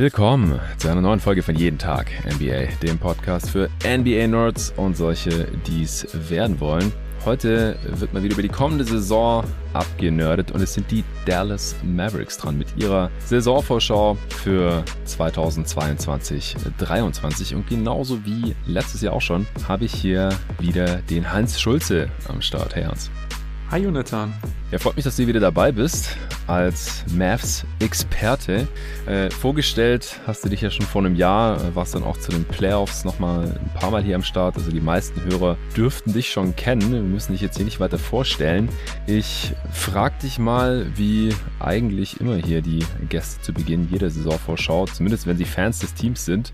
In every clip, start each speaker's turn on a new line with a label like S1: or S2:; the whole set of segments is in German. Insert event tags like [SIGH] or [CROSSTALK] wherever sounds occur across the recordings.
S1: Willkommen zu einer neuen Folge von Jeden Tag NBA, dem Podcast für NBA-Nerds und solche, die es werden wollen. Heute wird mal wieder über die kommende Saison abgenördet und es sind die Dallas Mavericks dran mit ihrer Saisonvorschau für 2022-23 und genauso wie letztes Jahr auch schon habe ich hier wieder den Hans Schulze am Start. Hey Hans.
S2: Hi Jonathan.
S1: Ja, freut mich, dass du wieder dabei bist als Mavs-Experte. Äh, vorgestellt hast du dich ja schon vor einem Jahr, äh, warst dann auch zu den Playoffs nochmal ein paar Mal hier am Start. Also die meisten Hörer dürften dich schon kennen. Wir müssen dich jetzt hier nicht weiter vorstellen. Ich frag dich mal, wie eigentlich immer hier die Gäste zu Beginn jeder Saisonvorschau, zumindest wenn sie Fans des Teams sind.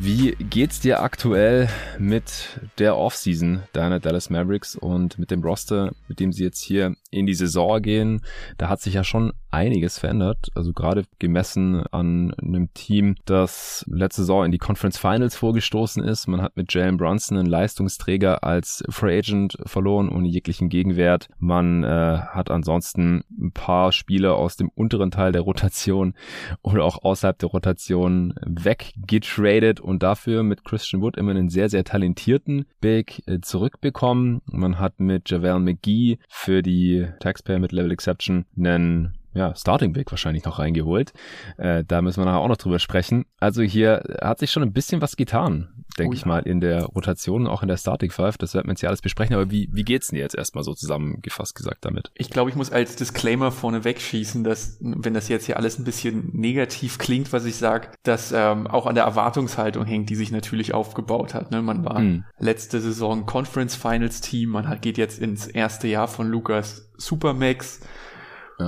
S1: Wie geht's dir aktuell mit der Offseason deiner Dallas Mavericks und mit dem Roster, mit dem sie jetzt hier in die Saison gehen? Da hat sich ja schon einiges verändert. Also gerade gemessen an einem Team, das letzte Saison in die Conference Finals vorgestoßen ist. Man hat mit Jalen Brunson einen Leistungsträger als Free Agent verloren, ohne jeglichen Gegenwert. Man äh, hat ansonsten ein paar Spieler aus dem unteren Teil der Rotation [LAUGHS] oder auch außerhalb der Rotation weggetradet und dafür mit Christian Wood immer einen sehr, sehr talentierten Big äh, zurückbekommen. Man hat mit Javel McGee für die Taxpayer mit Level Exception einen ja, Starting Big wahrscheinlich noch reingeholt. Äh, da müssen wir nachher auch noch drüber sprechen. Also hier hat sich schon ein bisschen was getan, denke oh, ich mal, in der Rotation, auch in der Starting Five. Das werden wir jetzt hier alles besprechen. Aber wie, wie geht's denn jetzt erstmal so zusammengefasst gesagt damit?
S2: Ich glaube, ich muss als Disclaimer vorne wegschießen, dass, wenn das jetzt hier alles ein bisschen negativ klingt, was ich sage, dass ähm, auch an der Erwartungshaltung hängt, die sich natürlich aufgebaut hat. Ne? Man war hm. letzte Saison Conference Finals Team, man hat, geht jetzt ins erste Jahr von Lukas Supermax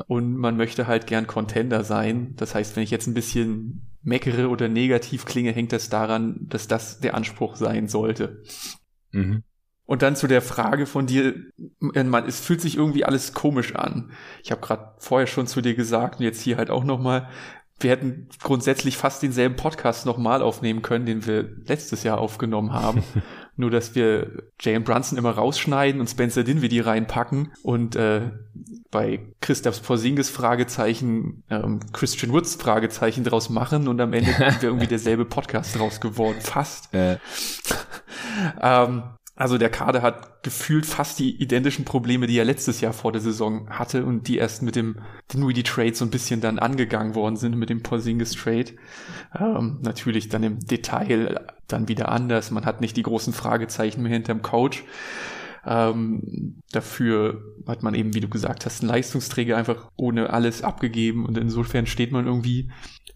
S2: und man möchte halt gern Contender sein. Das heißt, wenn ich jetzt ein bisschen meckere oder negativ klinge, hängt das daran, dass das der Anspruch sein sollte. Mhm. Und dann zu der Frage von dir, man, es fühlt sich irgendwie alles komisch an. Ich habe gerade vorher schon zu dir gesagt und jetzt hier halt auch nochmal, wir hätten grundsätzlich fast denselben Podcast nochmal aufnehmen können, den wir letztes Jahr aufgenommen haben. [LAUGHS] Nur, dass wir Jalen Brunson immer rausschneiden und Spencer Dinwiddie reinpacken und äh, bei Christophs Porzingis Fragezeichen ähm, Christian Woods Fragezeichen draus machen und am Ende [LAUGHS] wäre irgendwie derselbe Podcast draus geworden. Fast. Äh. [LAUGHS] ähm, also der Kader hat gefühlt fast die identischen Probleme, die er letztes Jahr vor der Saison hatte und die erst mit dem Dinwiddie Trade so ein bisschen dann angegangen worden sind, mit dem Porzingis Trade. Ähm, natürlich dann im Detail dann wieder anders. Man hat nicht die großen Fragezeichen mehr hinterm Coach. Ähm, dafür hat man eben, wie du gesagt hast, einen Leistungsträger einfach ohne alles abgegeben und insofern steht man irgendwie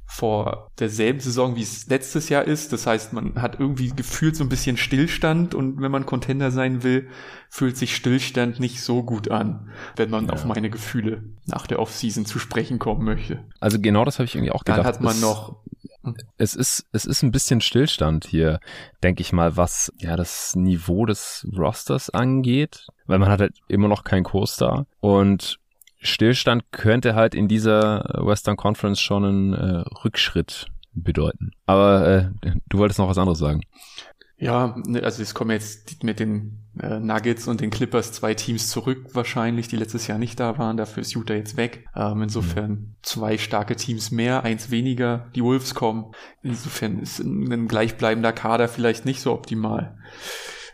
S2: vor derselben Saison, wie es letztes Jahr ist. Das heißt, man hat irgendwie gefühlt so ein bisschen Stillstand und wenn man Contender sein will, fühlt sich Stillstand nicht so gut an, wenn man ja. auf meine Gefühle nach der Offseason zu sprechen kommen möchte.
S1: Also genau das habe ich irgendwie auch gedacht.
S2: Dann hat man noch
S1: es ist, es ist ein bisschen Stillstand hier, denke ich mal, was ja das Niveau des Rosters angeht, weil man hat halt immer noch keinen Kurs da und Stillstand könnte halt in dieser Western Conference schon einen äh, Rückschritt bedeuten. Aber äh, du wolltest noch was anderes sagen.
S2: Ja, ne, also es kommen jetzt mit den äh, Nuggets und den Clippers zwei Teams zurück wahrscheinlich, die letztes Jahr nicht da waren. Dafür ist Utah jetzt weg. Ähm, insofern mhm. zwei starke Teams mehr, eins weniger. Die Wolves kommen. Insofern ist ein gleichbleibender Kader vielleicht nicht so optimal.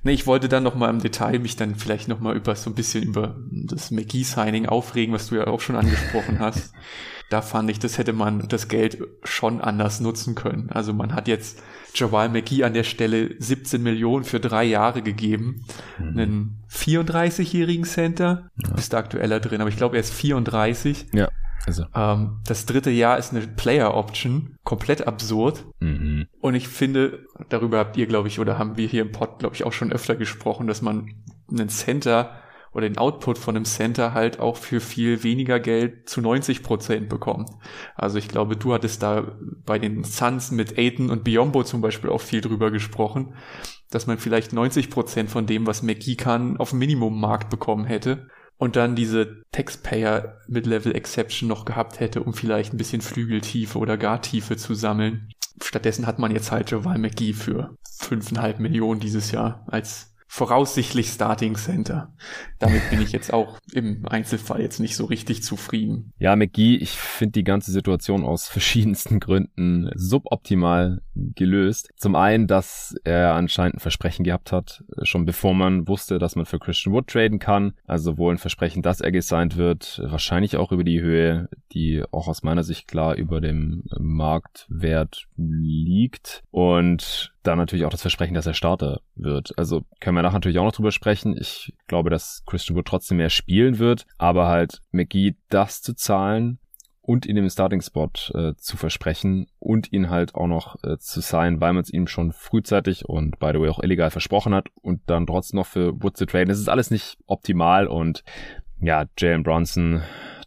S2: Nee, ich wollte dann nochmal im Detail mich dann vielleicht nochmal über so ein bisschen über das McGee-Signing aufregen, was du ja auch schon angesprochen hast. [LAUGHS] Da fand ich, das hätte man das Geld schon anders nutzen können. Also man hat jetzt Jawal McGee an der Stelle 17 Millionen für drei Jahre gegeben. Mhm. Einen 34-jährigen Center. Ja. Bist aktueller drin, aber ich glaube, er ist 34.
S1: Ja. Also.
S2: Ähm, das dritte Jahr ist eine Player Option, komplett absurd. Mhm. Und ich finde, darüber habt ihr, glaube ich, oder haben wir hier im Pod, glaube ich, auch schon öfter gesprochen, dass man einen Center oder den Output von einem Center halt auch für viel weniger Geld zu 90 Prozent bekommt. Also ich glaube, du hattest da bei den Suns mit Aiton und Biombo zum Beispiel auch viel drüber gesprochen, dass man vielleicht 90 Prozent von dem, was McGee kann, auf Minimummarkt bekommen hätte und dann diese Taxpayer Mid-Level Exception noch gehabt hätte, um vielleicht ein bisschen Flügeltiefe oder Gartiefe zu sammeln. Stattdessen hat man jetzt halt Javal McGee für fünfeinhalb Millionen dieses Jahr als voraussichtlich Starting Center. Damit bin ich jetzt auch im Einzelfall jetzt nicht so richtig zufrieden.
S1: Ja, McGee, ich finde die ganze Situation aus verschiedensten Gründen suboptimal gelöst. Zum einen, dass er anscheinend ein Versprechen gehabt hat, schon bevor man wusste, dass man für Christian Wood traden kann. Also wohl ein Versprechen, dass er gesigned wird, wahrscheinlich auch über die Höhe, die auch aus meiner Sicht klar über dem Marktwert liegt. Und dann natürlich auch das Versprechen, dass er Starter wird. Also können wir nachher natürlich auch noch drüber sprechen. Ich glaube, dass Christian Wood trotzdem mehr spielen wird, aber halt McGee das zu zahlen und ihn im Starting-Spot äh, zu versprechen und ihn halt auch noch äh, zu sein, weil man es ihm schon frühzeitig und by the way auch illegal versprochen hat und dann trotzdem noch für Wood zu traden. Das ist alles nicht optimal und ja, Jalen Bronson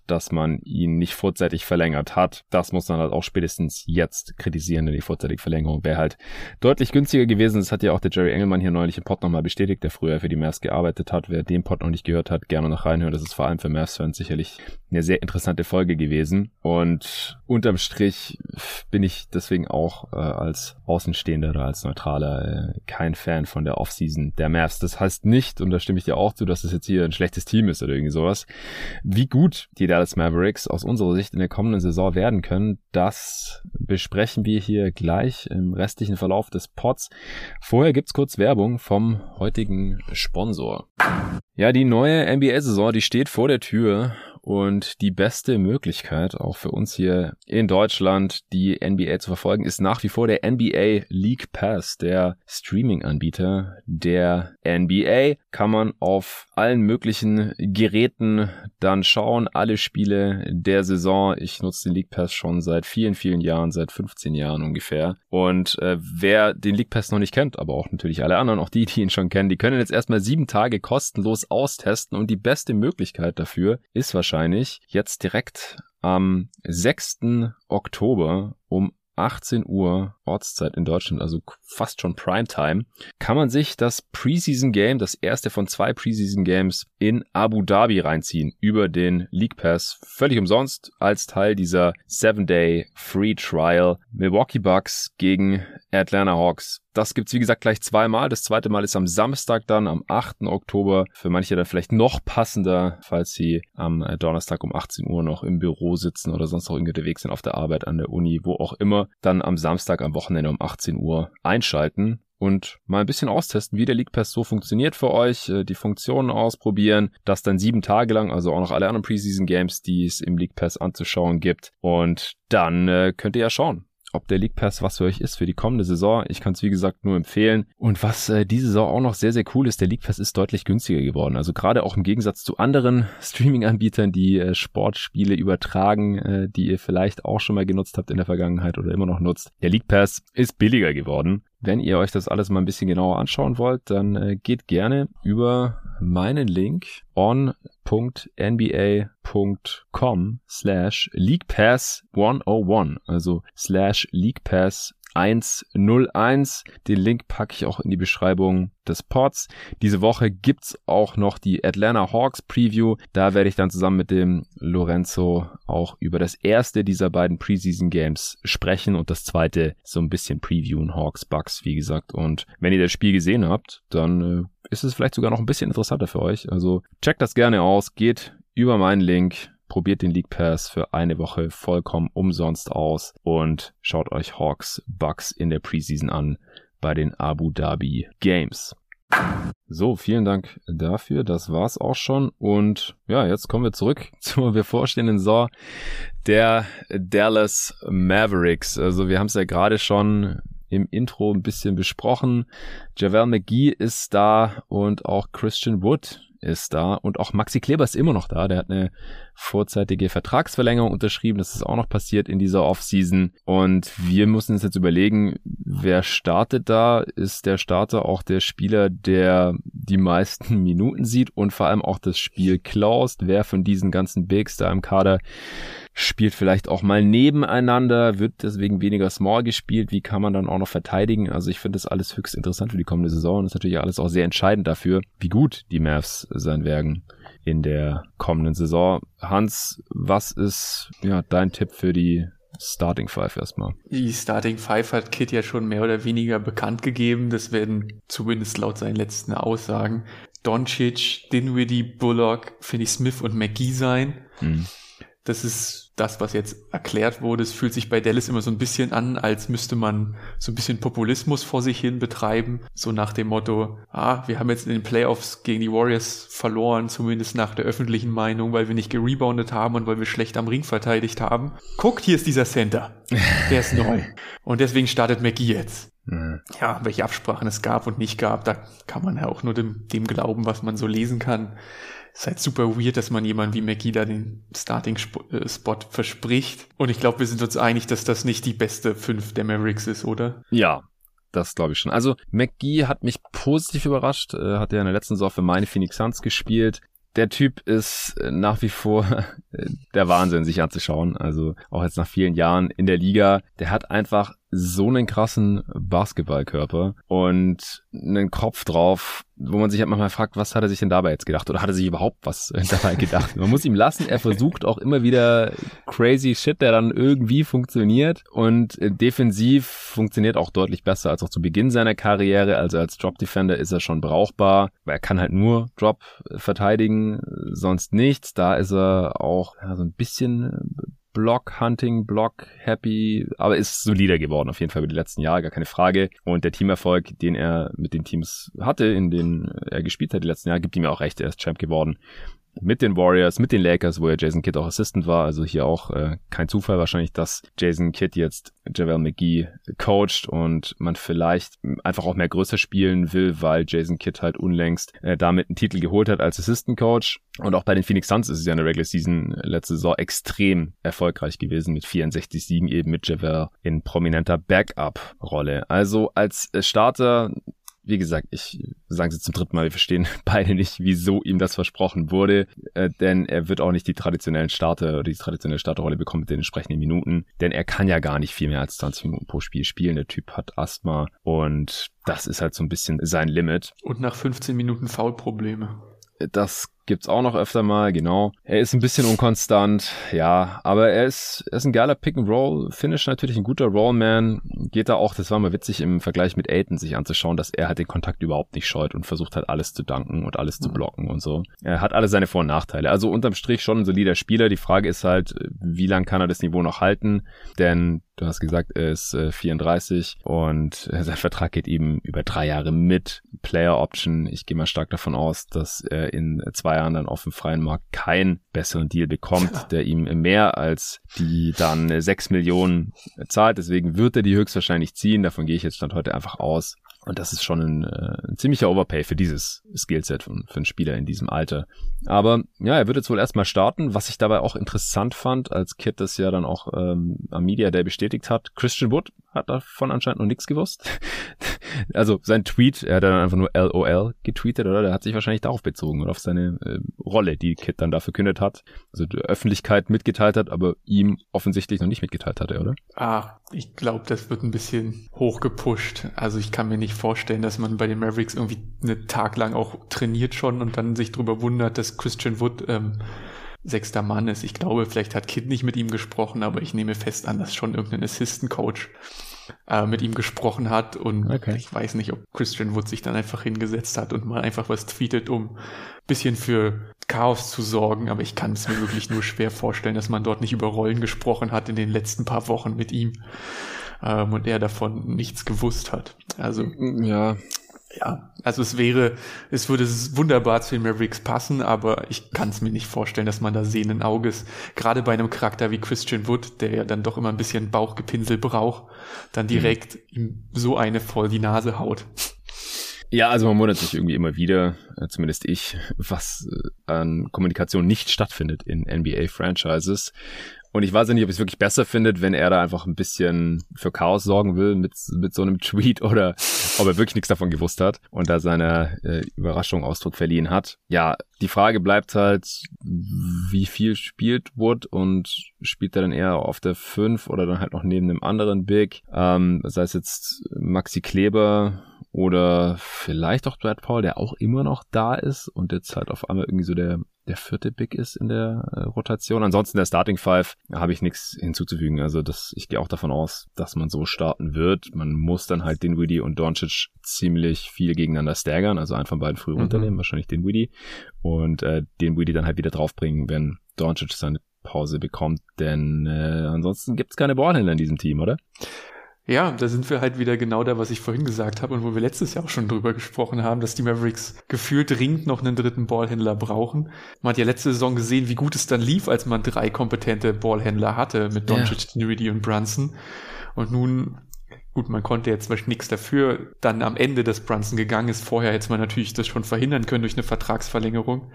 S1: dass man ihn nicht vorzeitig verlängert hat. Das muss man halt auch spätestens jetzt kritisieren, denn die vorzeitige Verlängerung wäre halt deutlich günstiger gewesen. Das hat ja auch der Jerry Engelmann hier neulich im Pod nochmal bestätigt, der früher für die Mavs gearbeitet hat. Wer den Pod noch nicht gehört hat, gerne noch reinhören. Das ist vor allem für Mavs-Fans sicherlich eine sehr interessante Folge gewesen. Und unterm Strich bin ich deswegen auch äh, als Außenstehender oder als Neutraler äh, kein Fan von der Offseason der Mavs. Das heißt nicht, und da stimme ich dir auch zu, dass es das jetzt hier ein schlechtes Team ist oder irgendwie sowas. Wie gut die Dallas Mavericks aus unserer Sicht in der kommenden Saison werden können, das besprechen wir hier gleich im restlichen Verlauf des Pods. Vorher gibt's kurz Werbung vom heutigen Sponsor. Ja, die neue NBA-Saison, die steht vor der Tür und die beste Möglichkeit, auch für uns hier in Deutschland, die NBA zu verfolgen, ist nach wie vor der NBA League Pass, der Streaming-Anbieter der NBA. Kann man auf allen möglichen Geräten dann schauen, alle Spiele der Saison. Ich nutze den League Pass schon seit vielen, vielen Jahren, seit 15 Jahren ungefähr. Und äh, wer den League Pass noch nicht kennt, aber auch natürlich alle anderen, auch die, die ihn schon kennen, die können jetzt erstmal sieben Tage kostenlos austesten und die beste Möglichkeit dafür ist wahrscheinlich wahrscheinlich jetzt direkt am 6. Oktober um 18 Uhr Ortszeit in Deutschland, also fast schon Primetime, kann man sich das Preseason Game, das erste von zwei Preseason Games in Abu Dhabi reinziehen über den League Pass. Völlig umsonst als Teil dieser 7-Day Free Trial. Milwaukee Bucks gegen Atlanta Hawks. Das gibt's wie gesagt gleich zweimal. Das zweite Mal ist am Samstag dann, am 8. Oktober. Für manche dann vielleicht noch passender, falls sie am Donnerstag um 18 Uhr noch im Büro sitzen oder sonst noch irgendwie unterwegs sind auf der Arbeit, an der Uni, wo auch immer. Dann am Samstag, am Wochenende um 18 Uhr einschalten und mal ein bisschen austesten, wie der League Pass so funktioniert für euch, äh, die Funktionen ausprobieren, das dann sieben Tage lang, also auch noch alle anderen Preseason Games, die es im League Pass anzuschauen gibt. Und dann äh, könnt ihr ja schauen, ob der League Pass was für euch ist für die kommende Saison. Ich kann es wie gesagt nur empfehlen. Und was äh, diese Saison auch noch sehr, sehr cool ist, der League Pass ist deutlich günstiger geworden. Also gerade auch im Gegensatz zu anderen [LAUGHS] Streaming-Anbietern, die äh, Sportspiele übertragen, äh, die ihr vielleicht auch schon mal genutzt habt in der Vergangenheit oder immer noch nutzt. Der League Pass ist billiger geworden. Wenn ihr euch das alles mal ein bisschen genauer anschauen wollt, dann äh, geht gerne über meinen Link on.nba.com slash leaguepass 101, also slash leaguepass 101. Den Link packe ich auch in die Beschreibung des Pods. Diese Woche gibt's auch noch die Atlanta Hawks Preview. Da werde ich dann zusammen mit dem Lorenzo auch über das erste dieser beiden Preseason Games sprechen und das zweite so ein bisschen previewen. Hawks Bucks, wie gesagt. Und wenn ihr das Spiel gesehen habt, dann äh, ist es vielleicht sogar noch ein bisschen interessanter für euch. Also checkt das gerne aus. Geht über meinen Link probiert den League Pass für eine Woche vollkommen umsonst aus und schaut euch Hawks Bucks in der Preseason an bei den Abu Dhabi Games. So, vielen Dank dafür. Das war's auch schon. Und ja, jetzt kommen wir zurück [LAUGHS] zur bevorstehenden Saison der Dallas Mavericks. Also wir haben es ja gerade schon im Intro ein bisschen besprochen. Javel McGee ist da und auch Christian Wood ist da und auch Maxi Kleber ist immer noch da. Der hat eine vorzeitige Vertragsverlängerung unterschrieben. Das ist auch noch passiert in dieser Offseason. Und wir müssen uns jetzt überlegen, wer startet da? Ist der Starter auch der Spieler, der die meisten [LAUGHS] Minuten sieht und vor allem auch das Spiel klaust? Wer von diesen ganzen Bigs da im Kader spielt vielleicht auch mal nebeneinander, wird deswegen weniger small gespielt. Wie kann man dann auch noch verteidigen? Also ich finde das alles höchst interessant für die kommende Saison und ist natürlich alles auch sehr entscheidend dafür, wie gut die Mavs sein werden in der kommenden Saison. Hans, was ist ja dein Tipp für die Starting Five erstmal.
S2: Die Starting Five hat Kit ja schon mehr oder weniger bekannt gegeben. Das werden zumindest laut seinen letzten Aussagen Doncic, Dinwiddie, Bullock, Finney Smith und McGee sein. Mhm. Das ist das, was jetzt erklärt wurde. Es fühlt sich bei Dallas immer so ein bisschen an, als müsste man so ein bisschen Populismus vor sich hin betreiben. So nach dem Motto, ah, wir haben jetzt in den Playoffs gegen die Warriors verloren, zumindest nach der öffentlichen Meinung, weil wir nicht gereboundet haben und weil wir schlecht am Ring verteidigt haben. Guckt, hier ist dieser Center. Der ist [LAUGHS] neu. Und deswegen startet McGee jetzt. Mhm. Ja, welche Absprachen es gab und nicht gab, da kann man ja auch nur dem, dem glauben, was man so lesen kann ist halt super weird, dass man jemanden wie McGee da den Starting-Spot äh, verspricht. Und ich glaube, wir sind uns einig, dass das nicht die beste 5 der Mavericks ist, oder?
S1: Ja, das glaube ich schon. Also McGee hat mich positiv überrascht, äh, hat ja in der letzten Saison für meine Phoenix Suns gespielt. Der Typ ist äh, nach wie vor [LAUGHS] der Wahnsinn, sich anzuschauen. Also auch jetzt nach vielen Jahren in der Liga. Der hat einfach so einen krassen Basketballkörper und einen Kopf drauf, wo man sich halt manchmal fragt, was hat er sich denn dabei jetzt gedacht? Oder hat er sich überhaupt was [LAUGHS] dabei gedacht? Man muss ihm lassen, er versucht auch immer wieder crazy Shit, der dann irgendwie funktioniert und äh, defensiv funktioniert auch deutlich besser als auch zu Beginn seiner Karriere. Also als Drop Defender ist er schon brauchbar, weil er kann halt nur Drop verteidigen, sonst nichts. Da ist er auch ja, so ein bisschen Block Hunting, Block Happy, aber ist solider geworden auf jeden Fall über die letzten Jahre, gar keine Frage. Und der Teamerfolg, den er mit den Teams hatte, in denen er gespielt hat die letzten Jahre, gibt ihm auch recht, er ist Champ geworden mit den Warriors, mit den Lakers, wo ja Jason Kidd auch Assistant war. Also hier auch äh, kein Zufall wahrscheinlich, dass Jason Kidd jetzt Javel McGee coacht und man vielleicht einfach auch mehr größer spielen will, weil Jason Kidd halt unlängst äh, damit einen Titel geholt hat als Assistant Coach. Und auch bei den Phoenix Suns ist es ja in der Regular Season letzte Saison extrem erfolgreich gewesen mit 64 Siegen eben mit Javel in prominenter Backup-Rolle. Also als Starter wie gesagt, ich sage es zum dritten Mal, wir verstehen [LAUGHS] beide nicht, wieso ihm das versprochen wurde, äh, denn er wird auch nicht die traditionellen Starter oder die traditionelle Starterrolle bekommen mit den entsprechenden Minuten, denn er kann ja gar nicht viel mehr als 20 Minuten pro Spiel spielen. Der Typ hat Asthma und das ist halt so ein bisschen sein Limit.
S2: Und nach 15 Minuten Foulprobleme.
S1: Das gibt's auch noch öfter mal, genau. Er ist ein bisschen unkonstant, ja, aber er ist, er ist ein geiler Pick-and-Roll-Finish, natürlich ein guter Rollman. Geht da auch, das war mal witzig im Vergleich mit Aiden sich anzuschauen, dass er halt den Kontakt überhaupt nicht scheut und versucht halt alles zu danken und alles zu mhm. blocken und so. Er hat alle seine Vor- und Nachteile. Also unterm Strich schon ein solider Spieler. Die Frage ist halt, wie lange kann er das Niveau noch halten? Denn du hast gesagt, er ist äh, 34 und sein Vertrag geht eben über drei Jahre mit Player Option. Ich gehe mal stark davon aus, dass er in zwei Jahren dann auf dem freien Markt keinen besseren Deal bekommt, [LAUGHS] der ihm mehr als die dann sechs Millionen zahlt. Deswegen wird er die höchstwahrscheinlich ziehen. Davon gehe ich jetzt stand heute einfach aus. Und das ist schon ein, äh, ein ziemlicher Overpay für dieses Skillset für, für einen Spieler in diesem Alter. Aber ja, er wird jetzt wohl erstmal starten. Was ich dabei auch interessant fand, als Kid das ja dann auch ähm, am Media Day bestätigt hat, Christian Wood hat davon anscheinend noch nichts gewusst. [LAUGHS] also sein Tweet, er hat dann einfach nur LOL getweetet, oder? Der hat sich wahrscheinlich darauf bezogen oder auf seine äh, Rolle, die Kid dann da verkündet hat. Also der Öffentlichkeit mitgeteilt hat, aber ihm offensichtlich noch nicht mitgeteilt hatte, oder?
S2: Ah, ich glaube, das wird ein bisschen hochgepusht. Also ich kann mir nicht vorstellen, dass man bei den Mavericks irgendwie einen Tag lang auch trainiert schon und dann sich darüber wundert, dass Christian Wood ähm, sechster Mann ist. Ich glaube, vielleicht hat Kid nicht mit ihm gesprochen, aber ich nehme fest an, dass schon irgendein Assistant Coach äh, mit ihm gesprochen hat und okay. ich weiß nicht, ob Christian Wood sich dann einfach hingesetzt hat und mal einfach was tweetet, um bisschen für Chaos zu sorgen, aber ich kann es mir wirklich nur schwer vorstellen, dass man dort nicht über Rollen gesprochen hat in den letzten paar Wochen mit ihm ähm, und er davon nichts gewusst hat. Also ja, ja, also es wäre, es würde wunderbar zu den Mavericks passen, aber ich kann es mir nicht vorstellen, dass man da sehenden Auges, gerade bei einem Charakter wie Christian Wood, der ja dann doch immer ein bisschen Bauchgepinsel braucht, dann direkt mhm. ihm so eine voll die Nase haut.
S1: Ja, also man wundert sich irgendwie immer wieder, äh, zumindest ich, was äh, an Kommunikation nicht stattfindet in NBA-Franchises. Und ich weiß ja nicht, ob ich es wirklich besser findet, wenn er da einfach ein bisschen für Chaos sorgen will mit, mit so einem [LAUGHS] Tweet oder ob er wirklich nichts davon gewusst hat und da seiner äh, Überraschung Ausdruck verliehen hat. Ja, die Frage bleibt halt, wie viel spielt Wood und spielt er dann eher auf der 5 oder dann halt noch neben einem anderen Big? Ähm, sei es jetzt Maxi Kleber oder vielleicht auch Brad Paul, der auch immer noch da ist und jetzt halt auf einmal irgendwie so der der vierte Big ist in der äh, Rotation. Ansonsten der Starting Five habe ich nichts hinzuzufügen. Also das, ich gehe auch davon aus, dass man so starten wird. Man muss dann halt den Weedy und Doncic ziemlich viel gegeneinander staggern, also einen von beiden früh mhm. runternehmen, wahrscheinlich den Weedy und äh, den Weedy dann halt wieder draufbringen, wenn Doncic seine Pause bekommt, denn äh, ansonsten gibt's keine Ballhändler in diesem Team, oder?
S2: Ja, da sind wir halt wieder genau da, was ich vorhin gesagt habe und wo wir letztes Jahr auch schon drüber gesprochen haben, dass die Mavericks gefühlt dringend noch einen dritten Ballhändler brauchen. Man hat ja letzte Saison gesehen, wie gut es dann lief, als man drei kompetente Ballhändler hatte mit Doncic, ja. und Brunson. Und nun Gut, man konnte jetzt zum Beispiel nichts dafür, dann am Ende, dass Brunson gegangen ist. Vorher hätte man natürlich das schon verhindern können durch eine Vertragsverlängerung.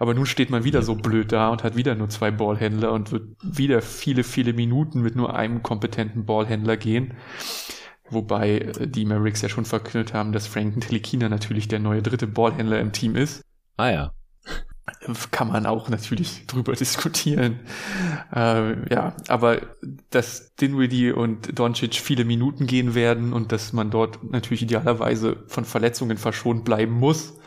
S2: Aber nun steht man wieder so blöd da und hat wieder nur zwei Ballhändler und wird wieder viele, viele Minuten mit nur einem kompetenten Ballhändler gehen. Wobei äh, die Mavericks ja schon verkündet haben, dass Frank Telikina natürlich der neue dritte Ballhändler im Team ist.
S1: Ah ja
S2: kann man auch natürlich [LAUGHS] drüber diskutieren. Äh, ja, aber dass Dinwiddie und Doncic viele Minuten gehen werden und dass man dort natürlich idealerweise von Verletzungen verschont bleiben muss,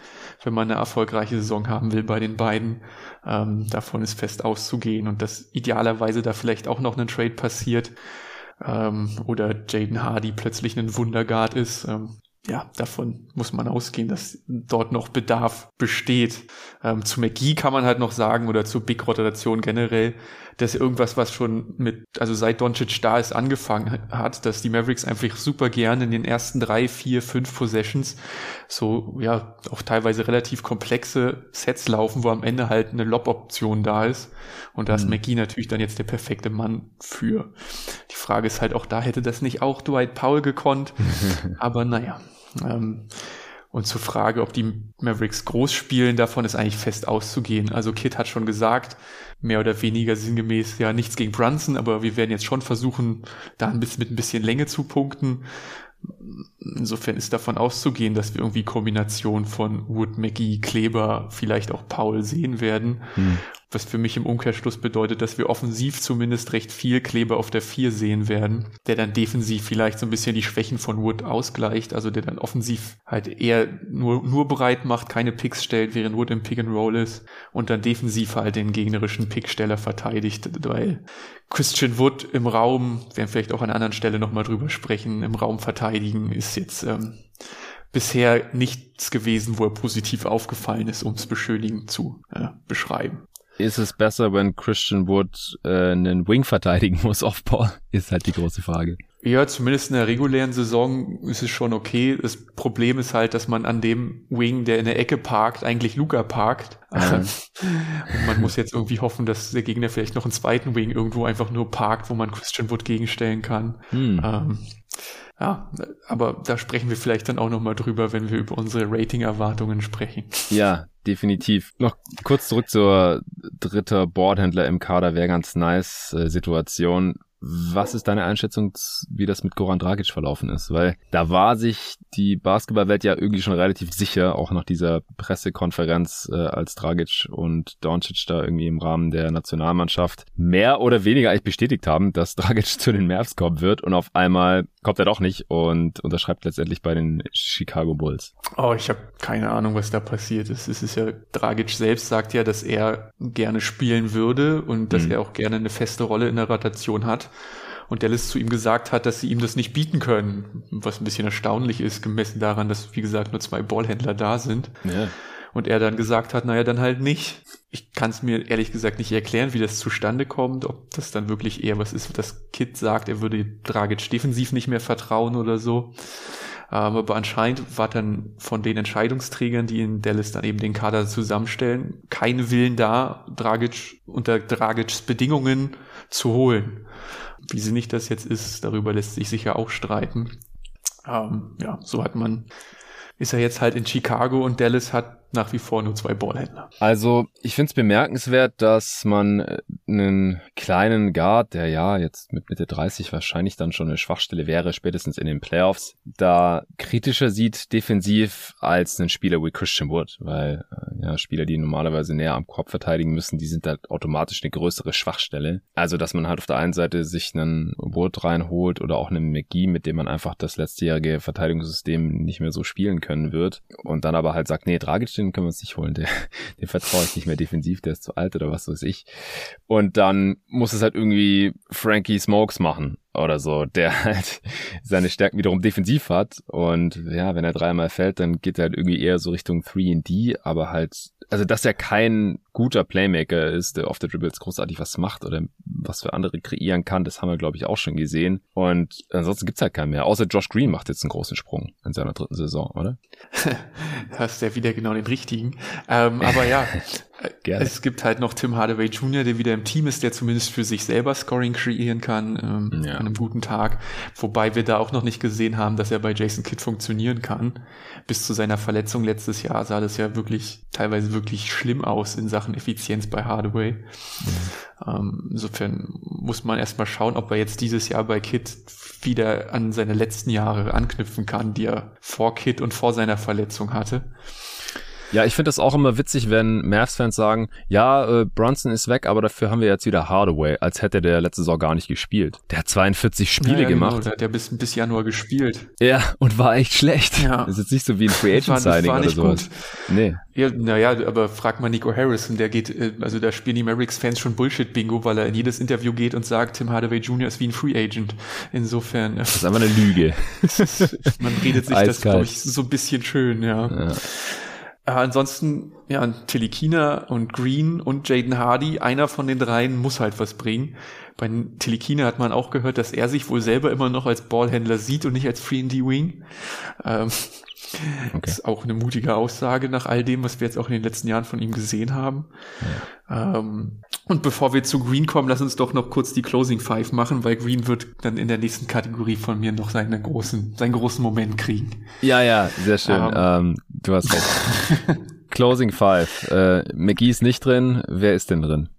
S2: wenn man eine erfolgreiche Saison haben will bei den beiden, ähm, davon ist fest auszugehen und dass idealerweise da vielleicht auch noch ein Trade passiert ähm, oder Jaden Hardy plötzlich ein Wunderguard ist. Ähm, ja, davon muss man ausgehen, dass dort noch Bedarf besteht. Ähm, zu McGee kann man halt noch sagen oder zur Big Rotation generell, dass irgendwas, was schon mit, also seit Doncic da ist, angefangen hat, dass die Mavericks einfach super gerne in den ersten drei, vier, fünf Possessions so, ja, auch teilweise relativ komplexe Sets laufen, wo am Ende halt eine Lob-Option da ist. Und da ist mhm. McGee natürlich dann jetzt der perfekte Mann für. Die Frage ist halt auch da, hätte das nicht auch Dwight Powell gekonnt? [LAUGHS] Aber naja. Ähm, und zur Frage, ob die Mavericks groß spielen, davon ist eigentlich fest auszugehen. Also Kit hat schon gesagt, mehr oder weniger sinngemäß, ja, nichts gegen Brunson, aber wir werden jetzt schon versuchen, da ein bisschen mit ein bisschen Länge zu punkten. Insofern ist davon auszugehen, dass wir irgendwie Kombination von Wood, McGee, Kleber, vielleicht auch Paul sehen werden. Hm was für mich im Umkehrschluss bedeutet, dass wir offensiv zumindest recht viel Kleber auf der 4 sehen werden, der dann defensiv vielleicht so ein bisschen die Schwächen von Wood ausgleicht, also der dann offensiv halt eher nur, nur bereit macht, keine Picks stellt, während Wood im Pick and Roll ist und dann defensiv halt den gegnerischen Picksteller verteidigt, weil Christian Wood im Raum, werden vielleicht auch an einer anderen Stelle nochmal drüber sprechen, im Raum verteidigen ist jetzt ähm, bisher nichts gewesen, wo er positiv aufgefallen ist, um es beschönigend zu äh, beschreiben
S1: ist es besser, wenn Christian Wood äh, einen Wing verteidigen muss [LAUGHS] auf Ball? Ist halt die große Frage.
S2: Ja, zumindest in der regulären Saison ist es schon okay. Das Problem ist halt, dass man an dem Wing, der in der Ecke parkt, eigentlich Luca parkt. Mhm. [LAUGHS] Und man muss jetzt irgendwie hoffen, dass der Gegner vielleicht noch einen zweiten Wing irgendwo einfach nur parkt, wo man Christian Wood gegenstellen kann. Mhm. Ähm, ja, aber da sprechen wir vielleicht dann auch nochmal drüber, wenn wir über unsere Rating-Erwartungen sprechen.
S1: Ja, definitiv. Noch kurz zurück zur dritte Boardhändler im Kader wäre ganz nice äh, Situation. Was ist deine Einschätzung, wie das mit Goran Dragic verlaufen ist? Weil da war sich die Basketballwelt ja irgendwie schon relativ sicher, auch nach dieser Pressekonferenz, äh, als Dragic und Doncic da irgendwie im Rahmen der Nationalmannschaft mehr oder weniger eigentlich bestätigt haben, dass Dragic [LAUGHS] zu den Mavs kommen wird und auf einmal kommt er doch nicht und unterschreibt letztendlich bei den Chicago Bulls.
S2: Oh, ich habe keine Ahnung, was da passiert ist. Es ist ja, Dragic selbst sagt ja, dass er gerne spielen würde und dass mhm. er auch gerne eine feste Rolle in der Rotation hat und Dallas zu ihm gesagt hat, dass sie ihm das nicht bieten können, was ein bisschen erstaunlich ist, gemessen daran, dass, wie gesagt, nur zwei Ballhändler da sind. Ja. Und er dann gesagt hat, naja, dann halt nicht. Ich kann es mir ehrlich gesagt nicht erklären, wie das zustande kommt, ob das dann wirklich eher was ist, das Kid sagt, er würde Dragic defensiv nicht mehr vertrauen oder so. Aber anscheinend war dann von den Entscheidungsträgern, die in Dallas dann eben den Kader zusammenstellen, kein Willen da, Dragic unter Dragics Bedingungen zu holen. Wie sinnig das jetzt ist, darüber lässt sich sicher auch streiten. Ähm, ja, so hat man, ist er jetzt halt in Chicago und Dallas hat nach wie vor nur zwei Ballhändler.
S1: Also ich finde es bemerkenswert, dass man äh, einen kleinen Guard, der ja jetzt mit Mitte 30 wahrscheinlich dann schon eine Schwachstelle wäre, spätestens in den Playoffs, da kritischer sieht defensiv als einen Spieler wie Christian Wood, weil äh, ja Spieler, die normalerweise näher am Korb verteidigen müssen, die sind halt automatisch eine größere Schwachstelle. Also dass man halt auf der einen Seite sich einen Wood reinholt oder auch einen McGee, mit dem man einfach das letztejährige Verteidigungssystem nicht mehr so spielen können wird und dann aber halt sagt, nee, Dragic den können wir uns nicht holen. Der, [LAUGHS] den vertraue ich nicht mehr defensiv, der ist zu alt oder was weiß ich. Und dann muss es halt irgendwie Frankie Smokes machen oder so, der [LAUGHS] halt seine Stärken wiederum defensiv hat. Und ja, wenn er dreimal fällt, dann geht er halt irgendwie eher so Richtung 3D, aber halt, also dass er kein guter Playmaker ist, der auf der Dribbles großartig was macht oder was für andere kreieren kann, das haben wir, glaube ich, auch schon gesehen. Und ansonsten gibt's halt keinen mehr. Außer Josh Green macht jetzt einen großen Sprung in seiner dritten Saison, oder? [LAUGHS]
S2: Hast ja wieder genau den richtigen. Ähm, aber ja, [LAUGHS] Gerne. es gibt halt noch Tim Hardaway Jr., der wieder im Team ist, der zumindest für sich selber Scoring kreieren kann ähm, ja. an einem guten Tag. Wobei wir da auch noch nicht gesehen haben, dass er bei Jason Kidd funktionieren kann. Bis zu seiner Verletzung letztes Jahr sah das ja wirklich teilweise wirklich schlimm aus in Sachen Effizienz bei Hardaway. Mhm. Ähm, insofern muss man erstmal schauen, ob er jetzt dieses Jahr bei Kid wieder an seine letzten Jahre anknüpfen kann, die er vor Kid und vor seiner Verletzung hatte.
S1: Ja, ich finde das auch immer witzig, wenn Mavs-Fans sagen, ja, äh, Brunson ist weg, aber dafür haben wir jetzt wieder Hardaway, als hätte der letzte Saison gar nicht gespielt. Der hat 42 Spiele ja, ja, genau, gemacht. Genau,
S2: der hat ja bis, bis Januar gespielt.
S1: Ja, und war echt schlecht. Ja. Das ist jetzt nicht so wie ein Free [LAUGHS] Agent Signing oder sowas.
S2: Gut. Nee. Ja, naja, aber frag mal Nico Harrison, der geht, äh, also da spielen die Mavericks-Fans schon Bullshit-Bingo, weil er in jedes Interview geht und sagt, Tim Hardaway Jr. ist wie ein Free Agent. Insofern.
S1: Das ist einfach eine Lüge. [LAUGHS]
S2: man redet sich Eiskalt. das, glaube ich, so ein bisschen schön, ja. ja. Äh, ansonsten, ja, Telikina und Green und Jaden Hardy, einer von den dreien muss halt was bringen. Bei Telikina hat man auch gehört, dass er sich wohl selber immer noch als Ballhändler sieht und nicht als Free and D Wing. Ähm, Okay. Ist auch eine mutige Aussage nach all dem, was wir jetzt auch in den letzten Jahren von ihm gesehen haben. Ja. Ähm, und bevor wir zu Green kommen, lass uns doch noch kurz die Closing Five machen, weil Green wird dann in der nächsten Kategorie von mir noch seinen großen, seinen großen Moment kriegen.
S1: Ja, ja, sehr schön. Ähm, ähm, du hast recht. [LAUGHS] Closing Five. Äh, McGee ist nicht drin. Wer ist denn drin?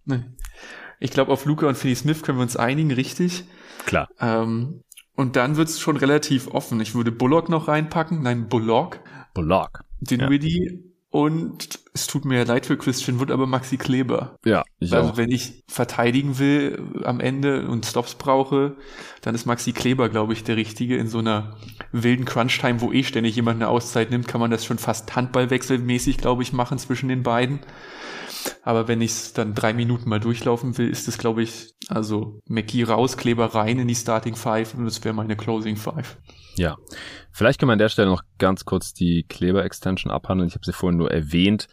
S2: Ich glaube, auf Luca und Philly Smith können wir uns einigen, richtig?
S1: Klar.
S2: Ähm, und dann wird's schon relativ offen. Ich würde Bullock noch reinpacken. Nein, Bullock.
S1: Bullock.
S2: Den ja. Widdy. Und es tut mir leid für Christian Wood, aber Maxi Kleber.
S1: Ja, ich
S2: Also
S1: auch.
S2: wenn ich verteidigen will am Ende und Stops brauche, dann ist Maxi Kleber, glaube ich, der Richtige. In so einer wilden Crunch-Time, wo eh ständig jemand eine Auszeit nimmt, kann man das schon fast handballwechselmäßig, glaube ich, machen zwischen den beiden. Aber wenn ich es dann drei Minuten mal durchlaufen will, ist es, glaube ich, also McGee raus, Kleber rein in die Starting Five und das wäre meine Closing Five.
S1: Ja, vielleicht können wir an der Stelle noch ganz kurz die Kleber-Extension abhandeln. Ich habe sie vorhin nur erwähnt.